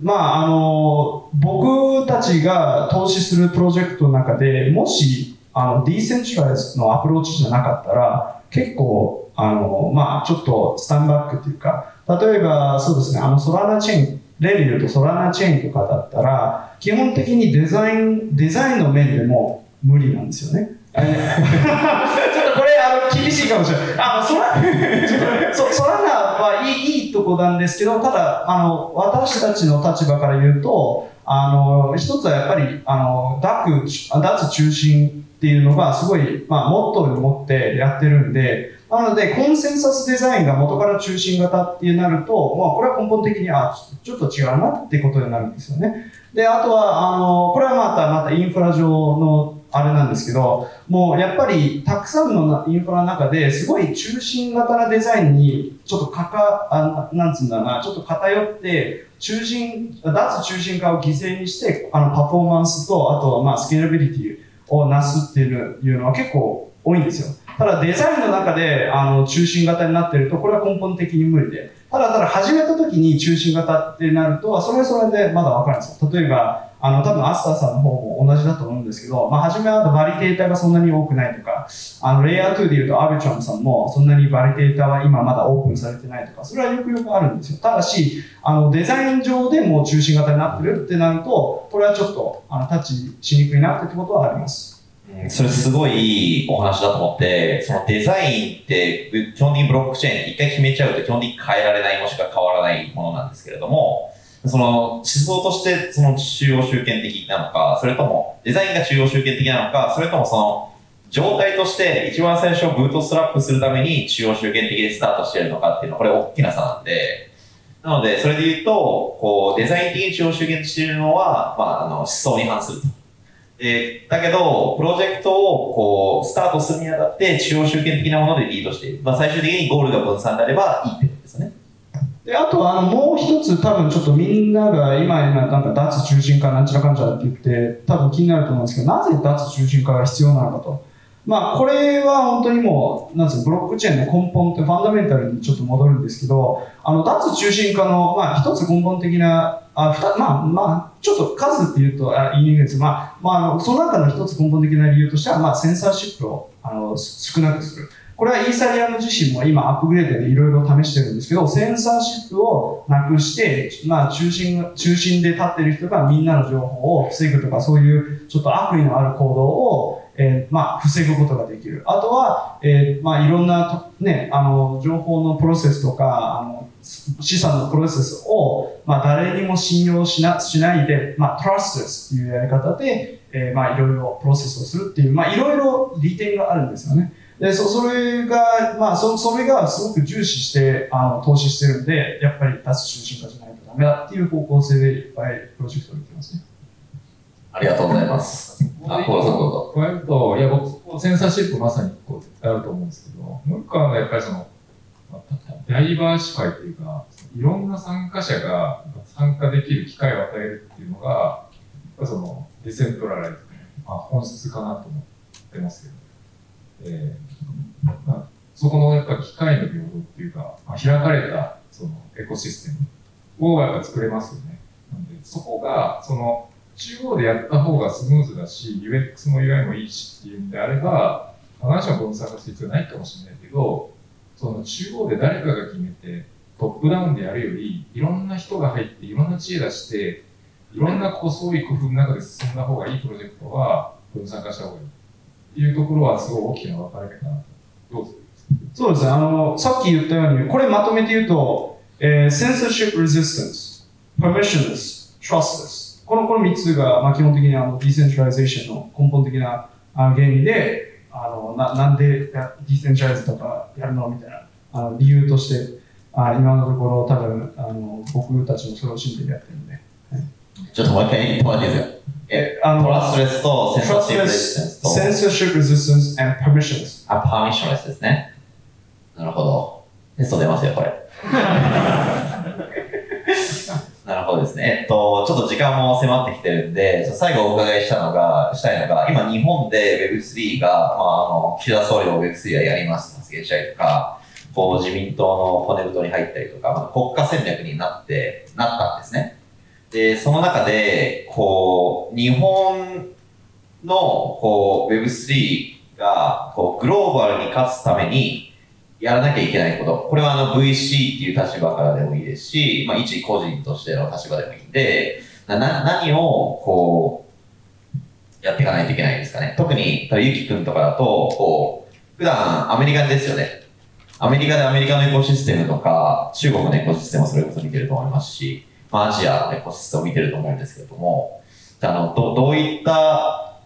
まあ、あの、僕たちが投資するプロジェクトの中で、もし、あの、ディーセンチュライズのアプローチじゃなかったら、結構、あの、まあ、ちょっとスタンバックっていうか、例えば、そうですね、あの、ソラナチェーン、例で言うとソラナチェーンとかだったら、基本的にデザイン、デザインの面でも無理なんですよね。え (laughs) ーちょっとこれ、あの、厳しいかもしれない。あの、ソラ、(laughs) そソラナはいい、いいとこなんですけど、ただ、あの、私たちの立場から言うと、あの、一つはやっぱり、あの、脱、脱中心っていうのがすごい、まあ、モットーに持ってやってるんで、なので、コンセンサスデザインが元から中心型ってなると、まあ、これは根本的に、あ、ちょっと違うなってことになるんですよね。で、あとは、あの、これはまた、またインフラ上のあれなんですけど、もうやっぱりたくさんのインフラの中ですごい中心型なデザインにちょっとかか、あなんつうんだな、ちょっと偏って、中心、脱中心化を犠牲にして、あの、パフォーマンスと、あとはまあ、スケーラビリティをなすっていうのは結構多いんですよ。ただデザインの中であの中心型になってると、これは根本的に無理で。ただただ始めた時に中心型ってなると、それはそれでまだわかるんですよ。例えば、あの、多分アスターさんの方も同じだと思うんですけど、まあ、初めはバリデーターがそんなに多くないとか、あの、レイヤー2で言うとアビチョンさんもそんなにバリデーターは今まだオープンされてないとか、それはよくよくあるんですよ。ただし、あの、デザイン上でも中心型になってるってなると、これはちょっと、あの、タッチしにくいなってことはあります。それすごいいいお話だと思って、そのデザインって基本的にブロックチェーン一回決めちゃうと基本的に変えられないもしくは変わらないものなんですけれども、その思想としてその中央集権的なのか、それともデザインが中央集権的なのか、それともその状態として一番最初ブートストラップするために中央集権的でスタートしてるのかっていうのはこれ大きな差なんで、なのでそれで言うと、こうデザイン的に中央集権しているのは、まあ、あの思想に反すると。で、だけど、プロジェクトをこう、スタートするにあたって、中央集権的なものでリードしている。まあ、最終的にゴールが分散であればいいってことですね。で、あとは、あの、もう一つ多分ちょっとみんなが今、今、なんか脱中心化なんちゃらかんちゃらって言って、多分気になると思うんですけど、なぜ脱中心化が必要なのかと。まあ、これは本当にもう、なんですか、ブロックチェーンの根本ってファンダメンタルにちょっと戻るんですけど、あの、脱中心化の、まあ、一つ根本的な、あ、ふた、まあ、まあ、ちょっと数って言うと、あ言いにくいです。まあ、まあ、その中の一つ根本的な理由としては、まあ、センサーシップを、あの、少なくする。これはイーサリアム自身も今アップグレードでいろいろ試してるんですけど、センサーシップをなくして、まあ中心、中心で立ってる人がみんなの情報を防ぐとか、そういうちょっと悪意のある行動を、えーまあ防ぐことができる。あとは、えーまあいろんなと、ね、あの、情報のプロセスとか、あの、資産のプロセスを、まあ誰にも信用しな、しないで、まあ trustless っていうやり方で、えーまあいろいろプロセスをするっていう、まあいろいろ利点があるんですよね。で、そ、それが、まあ、そ、それがすごく重視して、あの、投資してるんで、やっぱり脱中心化じゃないとダメだっていう方向性でいっぱいプロジェクトを見てますね。ありがとうございます。あ、小田さんどうぞ。加えると、いや、僕、センサーシップまさにこう絶対あると思うんですけど、もう一個はやっぱりその、まあダイバーシファイというか、いろんな参加者が参加できる機会を与えるっていうのが、その、ディセントラライズ、まあ、本質かなと思ってますけど、えーまあ、そこのやっぱ機会の平等っていうか、まあ、開かれたそのエコシステムをやっぱ作れますよね。なんで、そこが、その、中央でやった方がスムーズだし、UX も UI もいいしっていうんであれば、必ずしも分散化する必要ないかもしれないけど、その中央で誰かが決めて、トップダウンでやるより、いろんな人が入って、いろんな知恵出して、いろんな細い工夫の中で進んだ方がいいプロジェクトは分散化した方がいい。っていうところはすごい大きな分かれ目かなと。どうぞ。そうですね。あの、さっき言ったように、これまとめて言うと、えー、censorship resistance, permissionless, trustless このこの3つが、まあ、基本的にあの decentralization の根本的なあ原理で、あのななんで decentralize とかやるの？みたいなあの理由としてあ今のところ多分あの僕たちもそれを信じてやってるんで。ちょっともう一回言ってもらっていいですかえ、あのトラストレスとセンサーシップレジステンスと、censorship resistance and permissions あ、パーミッションレスですね。なるほど。テスト出ますよ、これ。(laughs) なるほどですね。えっと、ちょっと時間も迫ってきてるんで、最後お伺いしたのが、したいのが、今日本で Web3 が、まあ、あの、岸田総理も Web3 はやりますと発言したりとか、こう、自民党の骨太に入ったりとか、まあ、国家戦略になって、なったんですね。で、その中で、こう、日本の、こう、Web3 が、こう、グローバルに勝つために、やらなきゃいけないこと。これはあの VC っていう立場からでもいいですし、まあ一個人としての立場でもいいんで、な何をこう、やっていかないといけないんですかね。特に、たゆきくんとかだと、こう、普段アメリカですよね。アメリカでアメリカのエコシステムとか、中国のエコシステムをそれこそ見てると思いますし、まあアジアのエコシステムを見てると思うんですけれども、あの、どどういった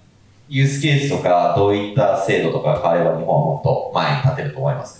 ユースケースとか、どういった制度とかが変われば日本はもっと前に立てると思いますか？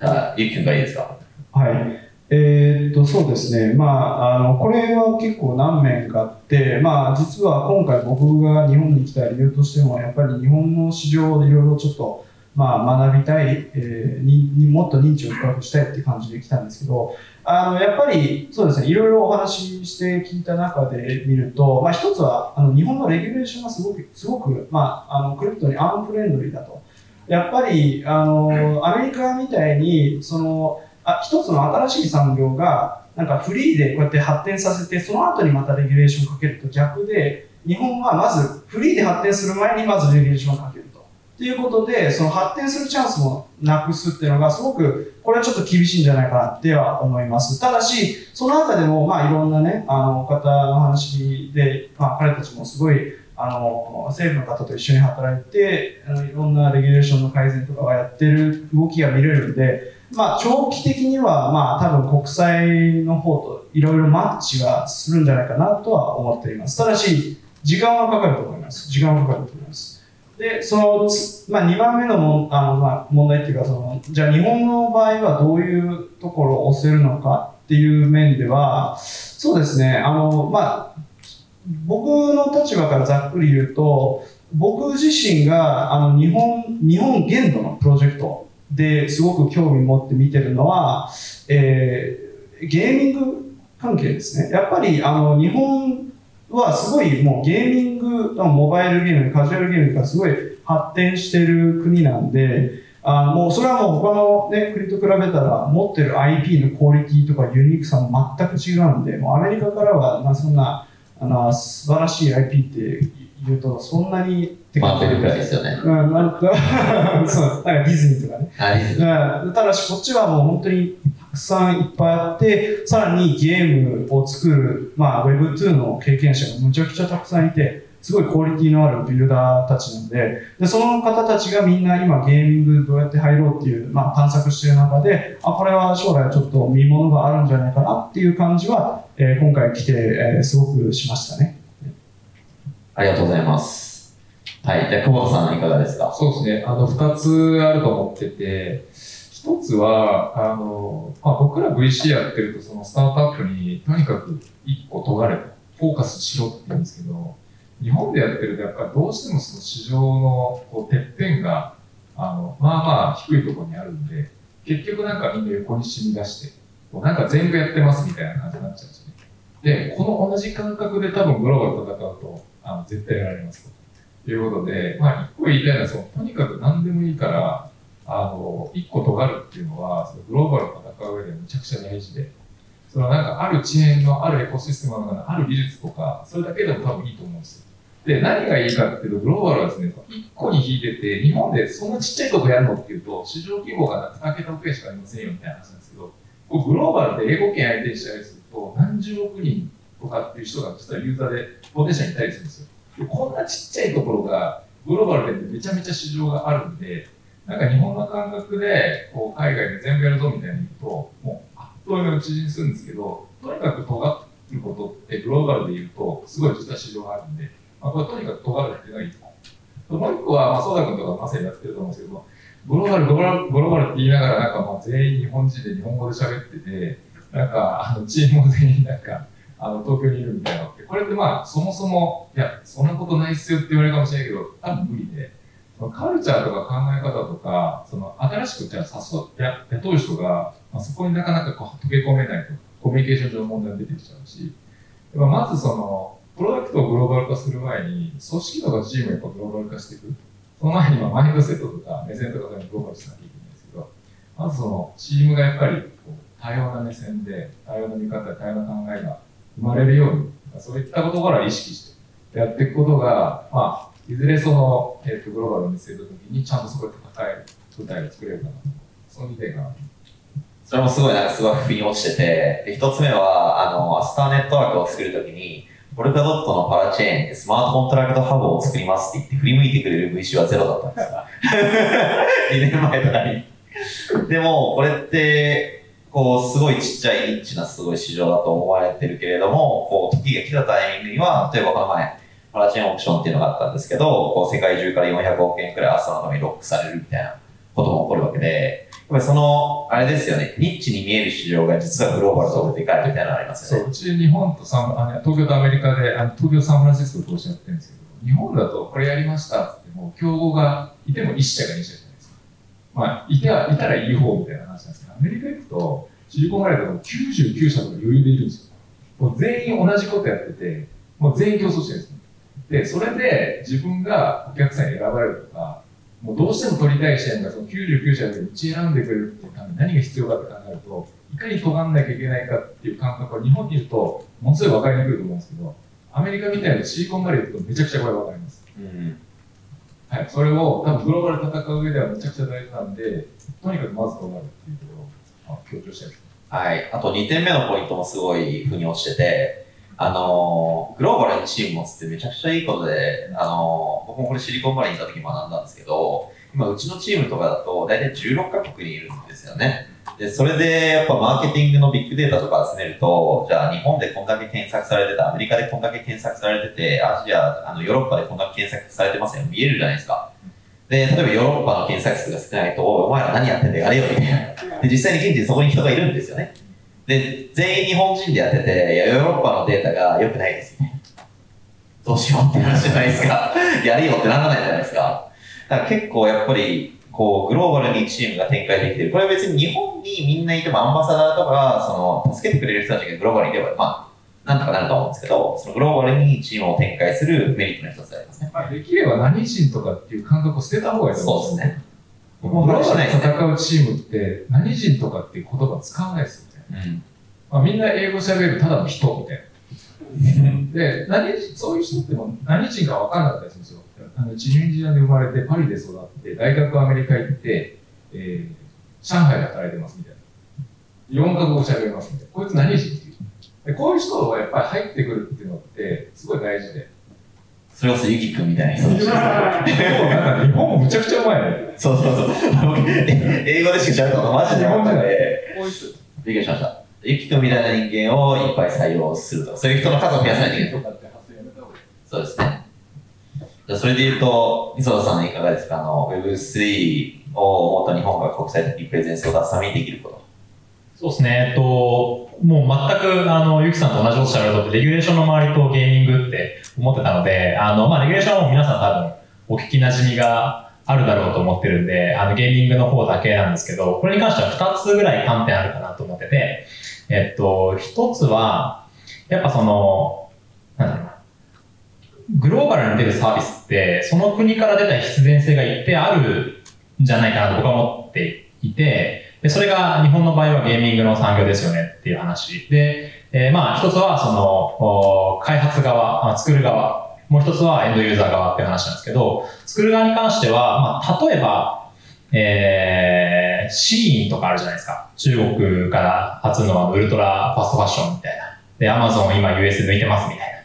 あ、ゆきくんがいいですか？はい。えーっと、そうですね。まあ、あの、これは結構何面かあって、まあ、実は今回僕が日本に来た理由としても、やっぱり日本の市場でいろいろちょっと、まあ、学びたい、えーにもっと認知を深くしたいって感じで来たんですけど、あの、やっぱり、そうですね、いろいろお話しして聞いた中で見ると、まあ、一つは、あの、日本のレギュレーションがすごく、すごく、まあ、あの、クリプトにアンフレンドリーだと。やっぱり、あの、アメリカみたいに、その、あ一つの新しい産業が、なんかフリーでこうやって発展させて、その後にまたレギュレーションをかけると逆で、日本はまずフリーで発展する前にまずレギュレーションをかけると。ということで、その発展するチャンスもなくすっていうのがすごく、これはちょっと厳しいんじゃないかなっては思います。ただし、その中でも、まあいろんなね、あの、方の話で、まあ彼たちもすごい、あの、政府の方と一緒に働いて、あのいろんなレギュレーションの改善とかをやってる動きが見れるんで、まあ、長期的には、まあ、多分国際の方といろいろマッチはするんじゃないかなとは思っています。ただし、時間はかかると思います。時間はかかると思います。で、その、まあ、2番目のもあの、まあ、問題っていうか、その、じゃあ日本の場合はどういうところを押せるのかっていう面では、そうですね、あの、まあ、僕の立場からざっくり言うと、僕自身があの日本日本限度のプロジェクトですごく興味持って見てるのは、えーゲーミング関係ですね。やっぱりあの日本はすごいもうゲーミング、モバイルゲーム、カジュアルゲームがすごい発展してる国なんで、あもうそれはもう他の、ね、国と比べたら持ってる IP のクオリティとかユニークさも全く違うんで、もうアメリカからは、まあ、そんなあの素晴らしい IP って言うとそんなにってマーベルくらいですよね。うん、なんか、そう、なんかディズニーとかね。あれですうんただし、こっちはもう本当にたくさんいっぱいあって、さらにゲームを作る、まあ、Web2 の経験者がむちゃくちゃたくさんいて、すごいクオリティのあるビルダーたちなんで、で、その方たちがみんな今ゲーミングどうやって入ろうっていう、まあ、探索している中で、あ、これは将来ちょっと見物があるんじゃないかなっていう感じは、えー今回来て、えーすごくしましたね。ありがとうございます。はい。じゃあ、久保田さんいかがですか？そうですね。あの、二つあると思ってて、一つは、あの、まあ、僕ら VC やってると、そのスタートアップにとにかく一個尖れと、フォーカスしろって言うんですけど、日本でやってると、やっぱりどうしてもその市場のこうてっぺんが、あの、まあまあ低いところにあるんで、結局なんかみんな横に染み出して、こうなんか全部やってますみたいな感じになっちゃうんですね。で、この同じ感覚で多分グローバル戦うと、あの絶対やられますと。ということで、まあ、一個言いたいのは、その、とにかく何でもいいから、あの、一個尖るっていうのは、そのグローバル戦う上でめちゃくちゃ大事で、そのなんかあるチェーンのあるエコシステムの中のある技術とか、それだけでも多分いいと思うんですよ。で、何がいいかっていうと、グローバルはですね、一個に引いてて、日本でそんなちっちゃいとこやるのっていうと、市場規模が2桁億円しかありませんよみたいな話なんですけど、グローバルって英語圏相手にしたりすると、何十億人とかっていう人が実はユーザーでポテンシャルにいたりするんですよ。でこんなちっちゃいところが、グローバルでめちゃめちゃ市場があるんで、なんか日本の感覚で、こう海外で全部やるぞみたいに言うと、もうあっという間に縮にするんですけど、とにかく尖っることってグローバルで言うと、すごい実は市場があるんで、まあ、これとにかく尖るっていうのがいいと思う。もう一個は、まあ、ソダ君とかまさにやってると思うんですけど、グローバル、グローバル、グローバルって言いながら、なんかまあ全員日本人で日本語で喋ってて、なんか、あの、チームも全員なんか、あの、東京にいるみたいなのって、これってまあ、そもそも、いや、そんなことないっすよって言われるかもしれないけど、多分無理で、そのカルチャーとか考え方とか、その新しくじゃあ誘や雇う人が、まあ、そこになかなかこう溶け込めないとコミュニケーション上問題が出てきちゃうし、まずその、プロダクトをグローバル化する前に、組織とかチームをやっぱグローバル化していく。その前にまあマインドセットとか目線とかでもグローバルしなきゃいけないんですけど、まずそのチームがやっぱりこう多様な目線で、多様な見方、多様な考えが生まれるように、そういったことから意識してやっていくことが、まあ、いずれその、えーと、グローバルを見据えたときに、ちゃんとそこで戦える舞台を作れるかなと。その2点が。それもすごい、なんかすごい腑に落ちてて、で、一つ目は、あの、アスターネットワークを作るときに、ポルカドットのパラチェーンでスマートコントラクトハブを作りますって言って振り向いてくれる VC はゼロだったんですよ。(laughs) 2年前とかに。でも、これって、こう、すごいちっちゃいニッチなすごい市場だと思われてるけれども、こう、時が来たタイミングには、例えばこの前、パラチェーンオークションっていうのがあったんですけど、こう世界中から400億円くらいアストのためにロックされるみたいなことも起こるわけで、やっぱりその、あれですよね、ニッチに見える市場が実はグローバルとでかいみたいなのありますよね。そう、うち日本とサンあの東京とアメリカで、あの東京サンフランシスコとおっしゃってるんですけど、日本だとこれやりましたってもう競合がいても1社が2社じゃないですか。まあ、いたいたらいい方みたいな話なんですけど、アメリカ行くと、シリコンバレーだと99社とか余裕でいるんですよ。もう全員同じことやってて、もう全員競争してるんですで、それで自分がお客さんに選ばれるとか、もうどうしても取りたい視点がその99社でうち選んでくれるっていうために何が必要かって考えると、いかに尖んなきゃいけないかっていう感覚は日本にいると、ものすごい分かりにくいと思うんですけど、アメリカみたいなシリコンバレー行くとめちゃくちゃこれ分かります。うん、はい、それを多分グローバルで戦う上ではめちゃくちゃ大事なんで、とにかくまず尖るっていうところを強調したいです。はい。あと2点目のポイントもすごい腑に落ちてて、あの、グローバルにチーム持つってめちゃくちゃいいことで、あの、僕もこれシリコンバレーにいた時学んだんですけど、今うちのチームとかだと大体16カ国にいるんですよね。で、それでやっぱマーケティングのビッグデータとか集めると、じゃあ日本でこんだけ検索されてた、アメリカでこんだけ検索されてて、アジア、あのヨーロッパでこんだけ検索されてますよ。見えるじゃないですか。で、例えばヨーロッパの検索数が少ないと、お前ら何やってんだよ、やれよ、みたいな。で、実際に現地にそこに人がいるんですよね。で、全員日本人でやってて、いや、ヨーロッパのデータが良くないですね。どうしようって話じゃないですか。(laughs) やりよってならないじゃないですか。だから結構やっぱり、こう、グローバルにチームが展開できてる。これは別に日本にみんないてもアンバサダーとか、その、助けてくれる人たちがグローバルにいれば、まあ、なんとかなると思うんですけど、そのグローバルにチームを展開するメリットの一つでありますね。まあ、できれば何人とかっていう感覚を捨てた方がいいと思うんですね。グローバルで戦うチームって何人とかっていう言葉使わないですよまあ、みんな英語喋るただの人みたいな。で、何そういう人っても何人か分かんなかったりするんですよ。あのチュニジアで生まれて、パリで育って、大学アメリカ行って、えー、上海で働いてますみたいな。4カ国語喋れますみたいな。こいつ何人っていう。でこういう人がやっぱり入ってくるっていうのって、すごい大事で。それこそゆきくんみたいな人日本もむちゃくちゃうまいね。そうそうそう。英語でしか喋ったことマジで日本じゃない。こういう人。びっくりしました。ゆきくんみたいな人間をいっぱい採用するとそういう人の数を増やさないといけない。そうですね。じゃそれで言うと、磯田さんいかがですか？あの Web3 をもっと日本が国際的にプレゼンスを出すためにできること。そうですね。えっと、もう全く、あの、ゆきさんと同じことしゃべると、レギュレーションの周りとゲーミングって思ってたので、あの、まあ、レギュレーションは皆さん多分、お聞きなじみがあるだろうと思ってるんで、あの、ゲーミングの方だけなんですけど、これに関しては2つぐらい観点あるかなと思ってて、えっと、一つは、やっぱその、なんだろうな、グローバルに出るサービスって、その国から出た必然性が一定あるんじゃないかなと僕は思っていて、でそれが日本の場合はゲーミングの産業ですよねっていう話。で、えー、まあ一つはその、開発側、作る側、もう一つはエンドユーザー側っていう話なんですけど、作る側に関しては、まあ例えば、えー、シーンとかあるじゃないですか。中国から初のあのウルトラファストファッションみたいな。で、アマゾン今 US 抜いてますみたいな。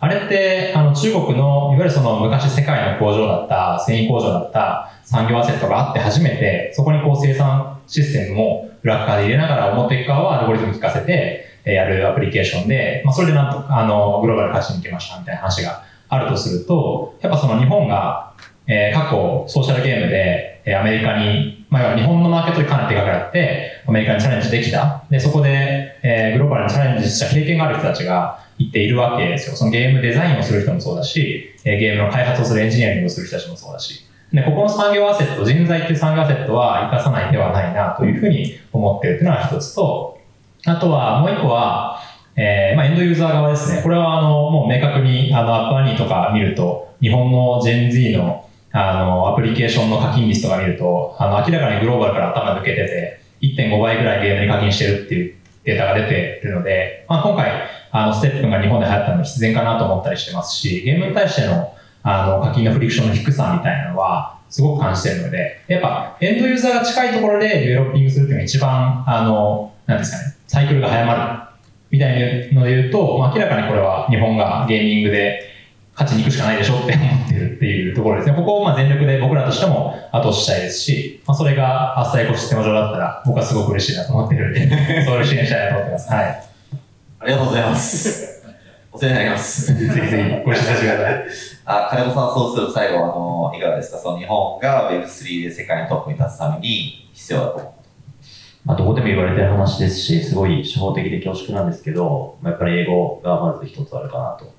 あれって、あの中国の、いわゆるその昔世界の工場だった、繊維工場だった産業アセットがあって初めて、そこにこう生産システムも裏側で入れながら表側はアルゴリズム聞かせて、やるアプリケーションで、まあ、それでなんとか、あの、グローバル勝ちに行きましたみたいな話があるとすると、やっぱその日本が、えー過去ソーシャルゲームで、えーアメリカに、まあ、日本のマーケットにかなり手がかかって、アメリカにチャレンジできた。で、そこで、えーグローバルにチャレンジした経験がある人たちがいっているわけですよ。そのゲームデザインをする人もそうだし、えーゲームの開発をするエンジニアリングをする人たちもそうだし。で、ここの産業アセット、人材っていう産業アセットは生かさない手はないなというふうに思っているというのが一つと、あとはもう一個は、えーまあ、エンドユーザー側ですね。これはあのもう明確にあのアップアニーとか見ると、日本の Gen Z のあのアプリケーションの課金率とか見ると、あの明らかにグローバルから頭抜けてて、1.5倍ぐらいゲームに課金してるっていうデータが出てるので、まあ、今回、あのステップが日本で流行ったのは必然かなと思ったりしてますし、ゲームに対してのあの課金のフリクションの低さみたいなのは、すごく感じてるので、やっぱエンドユーザーが近いところでデベロッピングするっていうのが一番、あの、なんですかね、サイクルが早まるみたいなので言うと、まあ、明らかにこれは日本がゲーミングで勝ちに行くしかないでしょって思ってるっていうところですね。ここをまあ全力で僕らとしても後押ししたいですし、まあ、それがアスタエコシステム上だったら僕はすごく嬉しいなと思ってるんで、そういう支援したいなと思ってます。はい。ありがとうございます。お世話になります。ぜひぜひご視聴してください。あ、金子さん、そうすると最後、あの、いかがですか？その日本が Web3 で世界のトップに立つために必要だと。まあ、どこでも言われてる話ですし、すごい初歩的で恐縮なんですけど、まあ、やっぱり英語がまず一つあるかなと。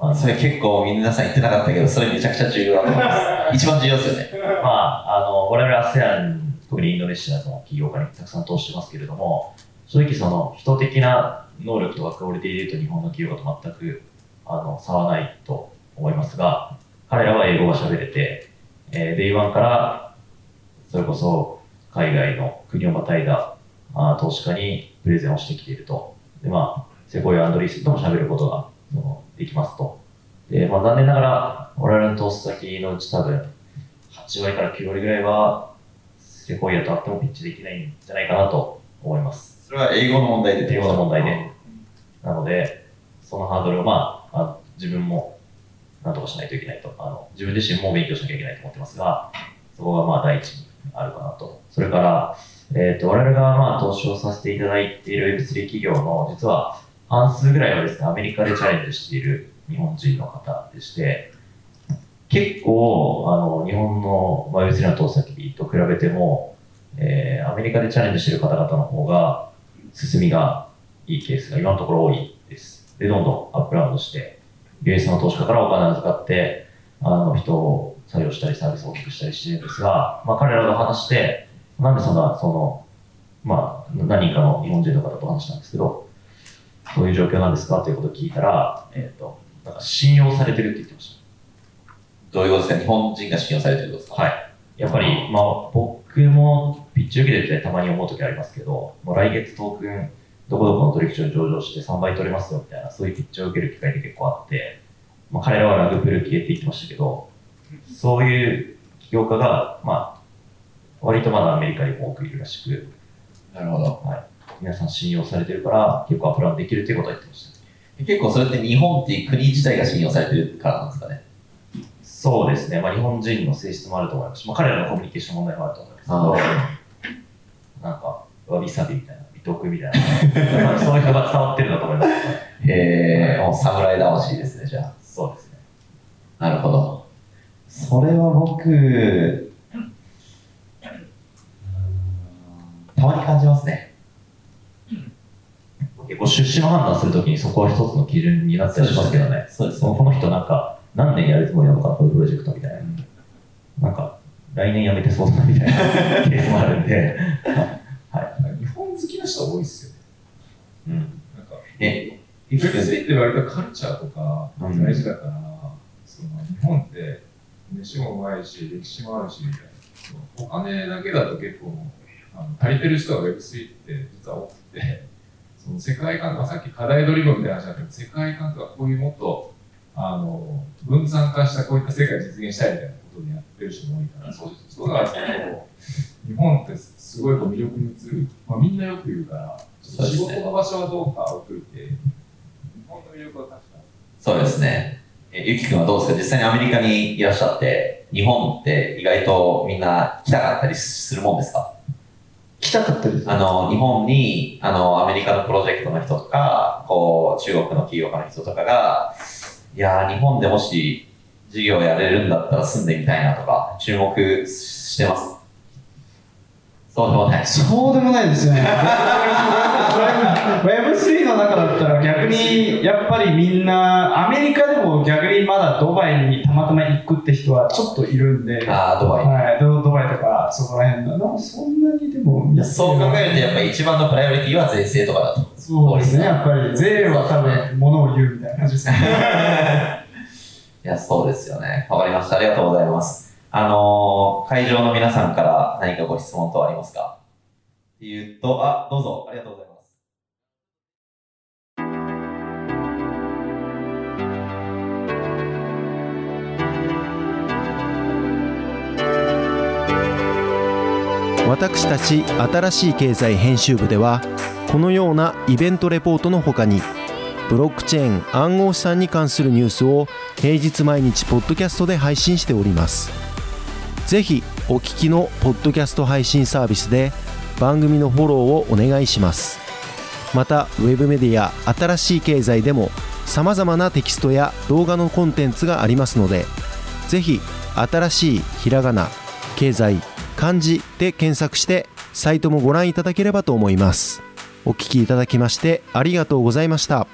あのそれ結構皆さん言ってなかったけど、それめちゃくちゃ重要だと思います。(laughs) 一番重要ですよね。まあ、あの、我々 ASEAN、特にインドネシアの企業家にたくさん投資してますけれども、正直その人的な能力とかクオリティで言うと日本の企業家と全くあの差はないと思いますが、彼らは英語が喋れて、えー、Day1 からそれこそ海外の国をまたいだあー投資家にプレゼンをしてきていると。で、まあ、セコイアアンドリースとも喋ることがそのできますと。で、まあ残念ながら我々の投資先のうち多分8割から9割ぐらいはセコイアとあってもピッチできないんじゃないかなと思います。それは英語の問題で英語の問題で。なので、そのハードルをまあ、あ自分もなんとかしないといけないと。あの自分自身も勉強しなきゃいけないと思ってますが、そこがまあ第一にあるかなと。それから、えっ、と、我々がまあ投資をさせていただいている Web3 企業の実は半数ぐらいはですね、アメリカでチャレンジしている日本人の方でして、結構、あの、日本のまあ Web3 の投資先と比べても、えーアメリカでチャレンジしている方々の方が、進みがいいケースが今のところ多いです。で、どんどんアップラウンドして、US の投資家からお金を預かって、あの、人を採用したり、サービスを大きくしたりしてるんですが、まあ、彼らと話して、なんでそんな、その、まあ、何人かの日本人の方と話したんですけど、どういう状況なんですか？ということを聞いたら、えっ、と、なんか信用されてるって言ってました。どういうことですか？日本人が信用されてることですか？はい。やっぱり、まあ、僕もピッチ受けててたまに思う時ありますけど、もう来月トークン、どこどこの取引所に上場して3倍取れますよみたいな、そういうピッチを受ける機会って結構あって、まあ、彼らはラグプル系って言ってましたけど、そういう起業家が、まあ、割とまだアメリカにも多くいるらしく、なるほど。はい、皆さん信用されてるから、結構アップラウンドできるっていうことは言ってました。結構それって日本っていう国自体が信用されてるからなんですかね？そうですね、まあ、日本人の性質もあると思いますし、まあ、彼らのコミュニケーション問題もあると思いますけど、なんか、わびさびみたいな、美徳みたいな、まあそういうのが伝わってるんだと思います。へえ、もう侍魂ですね、じゃあ。そうですね。なるほど。それは僕、たまに感じますね。結構出資の判断するときにそこは一つの基準になったりしますけどね。そうですそのこの人なんか、何年やるつもりなのかな、このプロジェクトみたいな。なんか、来年辞めてそうだなみたいなケースもあるんで、日本好きな人は多いですよね。うん。なんか、え、いくつ Web3 って割とカルチャーとか大事だから、その日本って飯もうまいし、歴史もあるしみたいな。お金だけだと結構あの足りてる人が Web3 って実は多くて、その世界観とかさっき課題ドリブンみたいな話だったけど、世界観とかこういうもっとあの分散化したこういった世界を実現したいみたいなことでやってる人も多いから、そうそうだからその日本ってすごいこう魅力に映る、まあ、みんなよく言うから、仕事の場所はどうか置いといて、日本の魅力は確かに。そうですね。えゆきくんはどうですか？実際にアメリカにいらっしゃって、日本って意外とみんな来たかったりするもんですか？来来たかったです。あの、日本に、あの、アメリカのプロジェクトの人とか、こう、中国の企業家の人とかが、いやー、日本でもし事業やれるんだったら住んでみたいなとか、注目してます。そうでもない。そうでもないですね。(laughs) Web3 の中だったら逆にやっぱりみんな、アメリカでも逆にまだドバイにたまたま行くって人はちょっといるんで、はあー、ドバイ。い、ドドバイとかそこら辺の、そんなにでも、そう考えると、やっぱり一番のプライオリティは税制とかだと。そうですね、やっぱり税は多分物を言うみたいな感じですね。(laughs) いや、そうですよね。わかりました。ありがとうございます。あのー会場の皆さんから何かご質問等ありますか？っていうと、あ、どうぞ。ありがとうございます。私たち新しい経済編集部ではこのようなイベントレポートの他にブロックチェーン暗号資産に関するニュースを平日毎日ポッドキャストで配信しておりますぜひお聞きのポッドキャスト配信サービスで番組のフォローをお願いします。またウェブメディア新しい経済でもさまざまなテキストや動画のコンテンツがありますのでぜひ新しいひらがな経済漢字で検索してサイトもご覧いただければと思います。お聞きいただきましてありがとうございました。